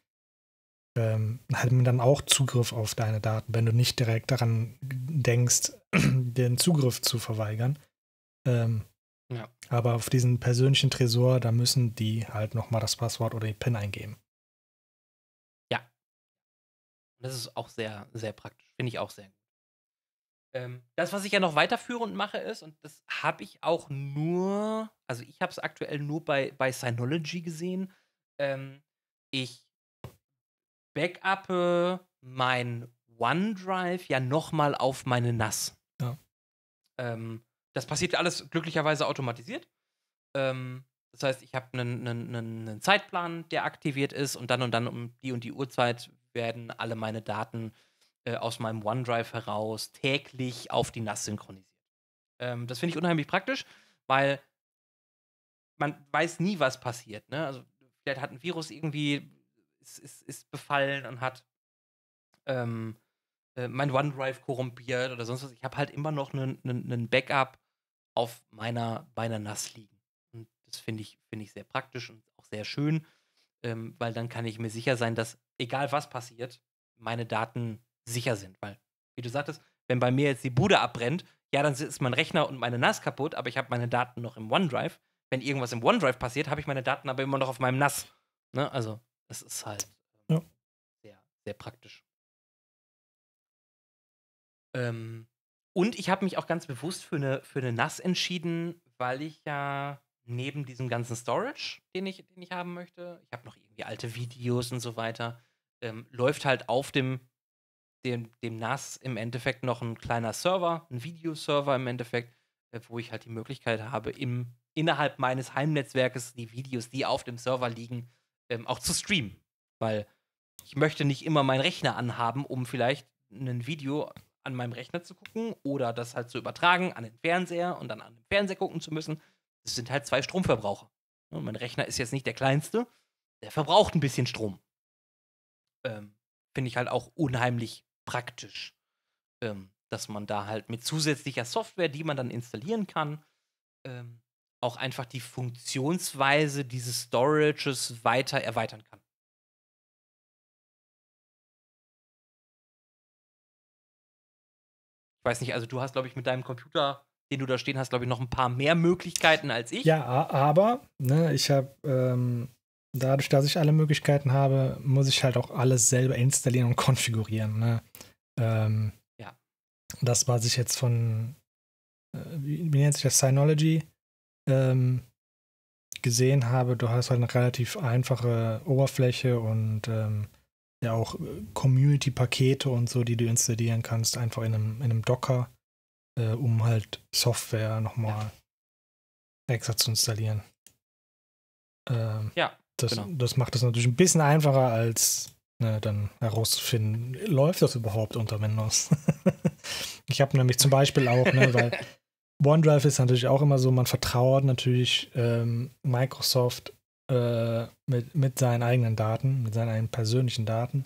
ähm, haben dann auch Zugriff auf deine Daten, wenn du nicht direkt daran denkst, den Zugriff zu verweigern. Ähm, ja. Aber auf diesen persönlichen Tresor, da müssen die halt nochmal das Passwort oder die PIN eingeben. Ja. Das ist auch sehr, sehr praktisch. Finde ich auch sehr gut. Ähm, das, was ich ja noch weiterführend mache, ist, und das habe ich auch nur, also ich habe es aktuell nur bei, bei Synology gesehen, ähm, ich backuppe mein OneDrive ja nochmal auf meine NAS. Ja. Ähm, das passiert alles glücklicherweise automatisiert. Ähm, das heißt, ich habe einen, einen, einen Zeitplan, der aktiviert ist und dann und dann um die und die Uhrzeit werden alle meine Daten äh, aus meinem OneDrive heraus täglich auf die NAS synchronisiert. Ähm, das finde ich unheimlich praktisch, weil man weiß nie, was passiert. Ne? Also vielleicht hat ein Virus irgendwie ist, ist, ist befallen und hat ähm, äh, mein OneDrive korrumpiert oder sonst was. Ich habe halt immer noch einen Backup auf meiner, meiner NAS liegen. Und das finde ich, find ich sehr praktisch und auch sehr schön, ähm, weil dann kann ich mir sicher sein, dass egal was passiert, meine Daten sicher sind. Weil, wie du sagtest, wenn bei mir jetzt die Bude abbrennt, ja, dann ist mein Rechner und meine NAS kaputt, aber ich habe meine Daten noch im OneDrive. Wenn irgendwas im OneDrive passiert, habe ich meine Daten aber immer noch auf meinem NAS. Ne? Also, das ist halt ähm, ja. sehr, sehr praktisch. Ähm, und ich habe mich auch ganz bewusst für eine, für eine NAS entschieden, weil ich ja neben diesem ganzen Storage, den ich, den ich haben möchte, ich habe noch irgendwie alte Videos und so weiter, ähm, läuft halt auf dem, dem, dem NAS im Endeffekt noch ein kleiner Server, ein Videoserver im Endeffekt, äh, wo ich halt die Möglichkeit habe, im, innerhalb meines Heimnetzwerkes die Videos, die auf dem Server liegen, ähm, auch zu streamen. Weil ich möchte nicht immer meinen Rechner anhaben, um vielleicht ein Video an meinem Rechner zu gucken oder das halt zu übertragen an den Fernseher und dann an den Fernseher gucken zu müssen. Das sind halt zwei Stromverbraucher. Und mein Rechner ist jetzt nicht der kleinste, der verbraucht ein bisschen Strom. Ähm, Finde ich halt auch unheimlich praktisch, ähm, dass man da halt mit zusätzlicher Software, die man dann installieren kann, ähm, auch einfach die Funktionsweise dieses Storages weiter erweitern kann. Weiß nicht, also du hast, glaube ich, mit deinem Computer, den du da stehen hast, glaube ich, noch ein paar mehr Möglichkeiten als ich. Ja, aber ne, ich habe ähm, dadurch, dass ich alle Möglichkeiten habe, muss ich halt auch alles selber installieren und konfigurieren. Ne? Ähm, ja. Das, was ich jetzt von, äh, wie, wie, nennt sich das, Synology ähm, gesehen habe, du hast halt eine relativ einfache Oberfläche und ähm, ja auch äh, Community-Pakete und so, die du installieren kannst, einfach in einem, in einem Docker, äh, um halt Software nochmal extra zu installieren. Ähm, ja. Das, genau. das macht es natürlich ein bisschen einfacher, als ne, dann herauszufinden, läuft das überhaupt unter Windows? ich habe nämlich zum Beispiel auch, ne, weil OneDrive ist natürlich auch immer so, man vertraut natürlich ähm, Microsoft äh, mit, mit seinen eigenen Daten, mit seinen eigenen persönlichen Daten.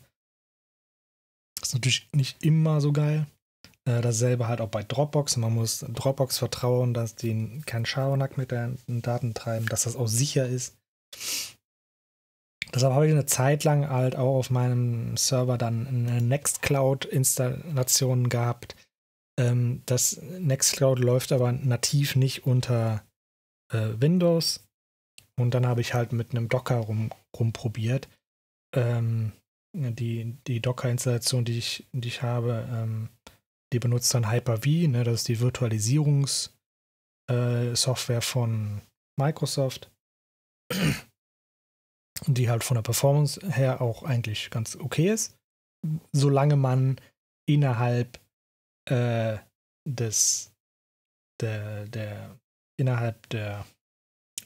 Das ist natürlich nicht immer so geil. Äh, dasselbe halt auch bei Dropbox. Man muss Dropbox vertrauen, dass die keinen Schabernack mit den Daten treiben, dass das auch sicher ist. Deshalb habe ich eine Zeit lang halt auch auf meinem Server dann eine Nextcloud-Installation gehabt. Ähm, das Nextcloud läuft aber nativ nicht unter äh, Windows, und dann habe ich halt mit einem Docker rum, rumprobiert. Ähm, die, die Docker-Installation, die ich, die ich habe, ähm, die benutzt dann Hyper-V, ne, das ist die Virtualisierungssoftware äh, von Microsoft. die halt von der Performance her auch eigentlich ganz okay ist, solange man innerhalb äh, des der, der innerhalb der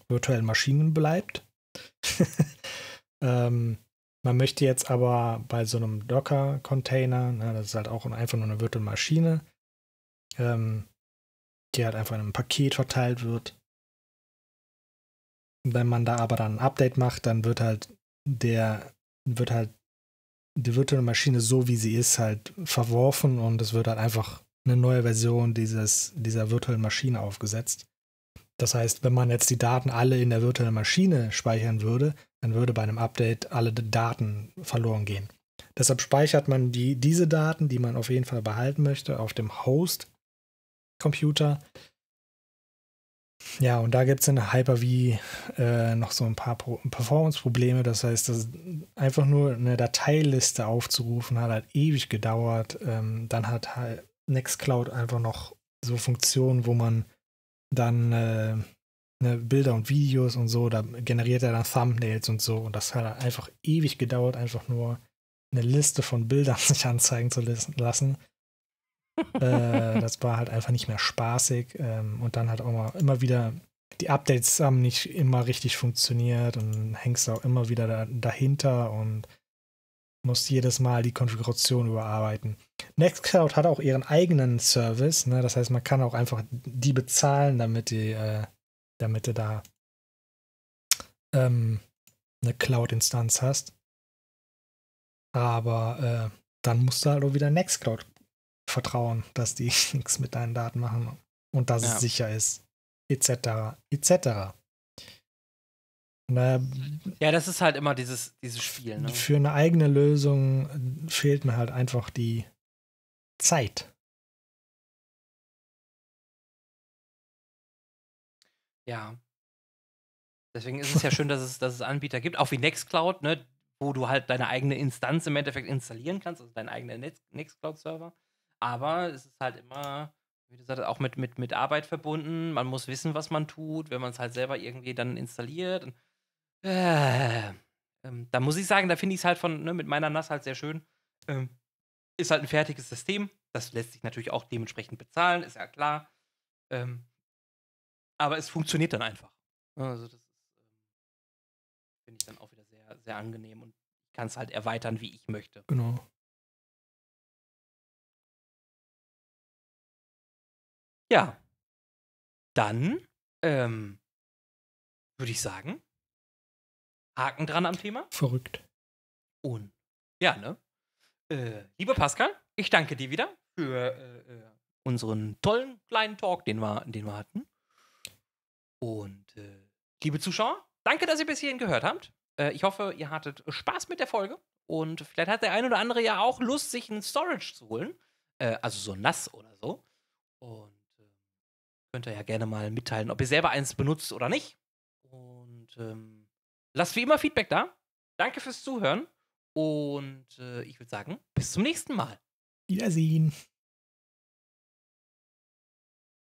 virtuellen Maschinen bleibt. ähm, man möchte jetzt aber bei so einem Docker-Container, ne, das ist halt auch einfach nur eine virtuelle Maschine, ähm, die halt einfach in einem Paket verteilt wird. Wenn man da aber dann ein Update macht, dann wird halt der, wird halt die virtuelle Maschine so wie sie ist halt verworfen und es wird halt einfach eine neue Version dieses, dieser virtuellen Maschine aufgesetzt. Das heißt, wenn man jetzt die Daten alle in der virtuellen Maschine speichern würde, dann würde bei einem Update alle Daten verloren gehen. Deshalb speichert man die, diese Daten, die man auf jeden Fall behalten möchte, auf dem Host-Computer. Ja, und da gibt es in Hyper-V äh, noch so ein paar Performance-Probleme. Das heißt, das einfach nur eine Dateiliste aufzurufen, hat halt ewig gedauert. Ähm, dann hat halt Nextcloud einfach noch so Funktionen, wo man dann äh, ne, Bilder und Videos und so, da generiert er dann Thumbnails und so und das hat einfach ewig gedauert, einfach nur eine Liste von Bildern sich anzeigen zu lassen. äh, das war halt einfach nicht mehr spaßig. Ähm, und dann hat auch mal immer wieder, die Updates haben nicht immer richtig funktioniert und hängst auch immer wieder da, dahinter und musst jedes Mal die Konfiguration überarbeiten. Nextcloud hat auch ihren eigenen Service, ne? das heißt, man kann auch einfach die bezahlen, damit die, äh, damit du da ähm, eine Cloud-Instanz hast. Aber äh, dann musst du halt auch wieder Nextcloud vertrauen, dass die nichts mit deinen Daten machen und dass ja. es sicher ist, etc. etc. Naja, ja, das ist halt immer dieses, dieses Spiel. Ne? Für eine eigene Lösung fehlt mir halt einfach die Zeit. Ja. Deswegen ist es ja schön, dass es, dass es Anbieter gibt, auch wie Nextcloud, ne, wo du halt deine eigene Instanz im Endeffekt installieren kannst, also deinen eigenen Nextcloud-Server. Aber es ist halt immer, wie du sagst, auch mit, mit, mit Arbeit verbunden. Man muss wissen, was man tut, wenn man es halt selber irgendwie dann installiert. Äh, ähm, da muss ich sagen, da finde ich es halt von, ne, mit meiner NAS halt sehr schön. Ähm, ist halt ein fertiges System. Das lässt sich natürlich auch dementsprechend bezahlen, ist ja klar. Ähm, aber es funktioniert dann einfach. Also das ist, ähm, finde ich dann auch wieder sehr, sehr angenehm und kann es halt erweitern, wie ich möchte. Genau. Ja. Dann ähm, würde ich sagen, Haken dran am Thema. Verrückt. Und ja, ne? Äh, lieber Pascal, ich danke dir wieder für äh, äh, unseren tollen kleinen Talk, den wir, den wir hatten. Und äh, liebe Zuschauer, danke, dass ihr bis hierhin gehört habt. Äh, ich hoffe, ihr hattet Spaß mit der Folge. Und vielleicht hat der ein oder andere ja auch Lust, sich ein Storage zu holen. Äh, also so nass oder so. Und könnt ihr ja gerne mal mitteilen, ob ihr selber eins benutzt oder nicht. Und ähm, lasst wie immer Feedback da. Danke fürs Zuhören. Und äh, ich würde sagen, bis zum nächsten Mal. Wiedersehen.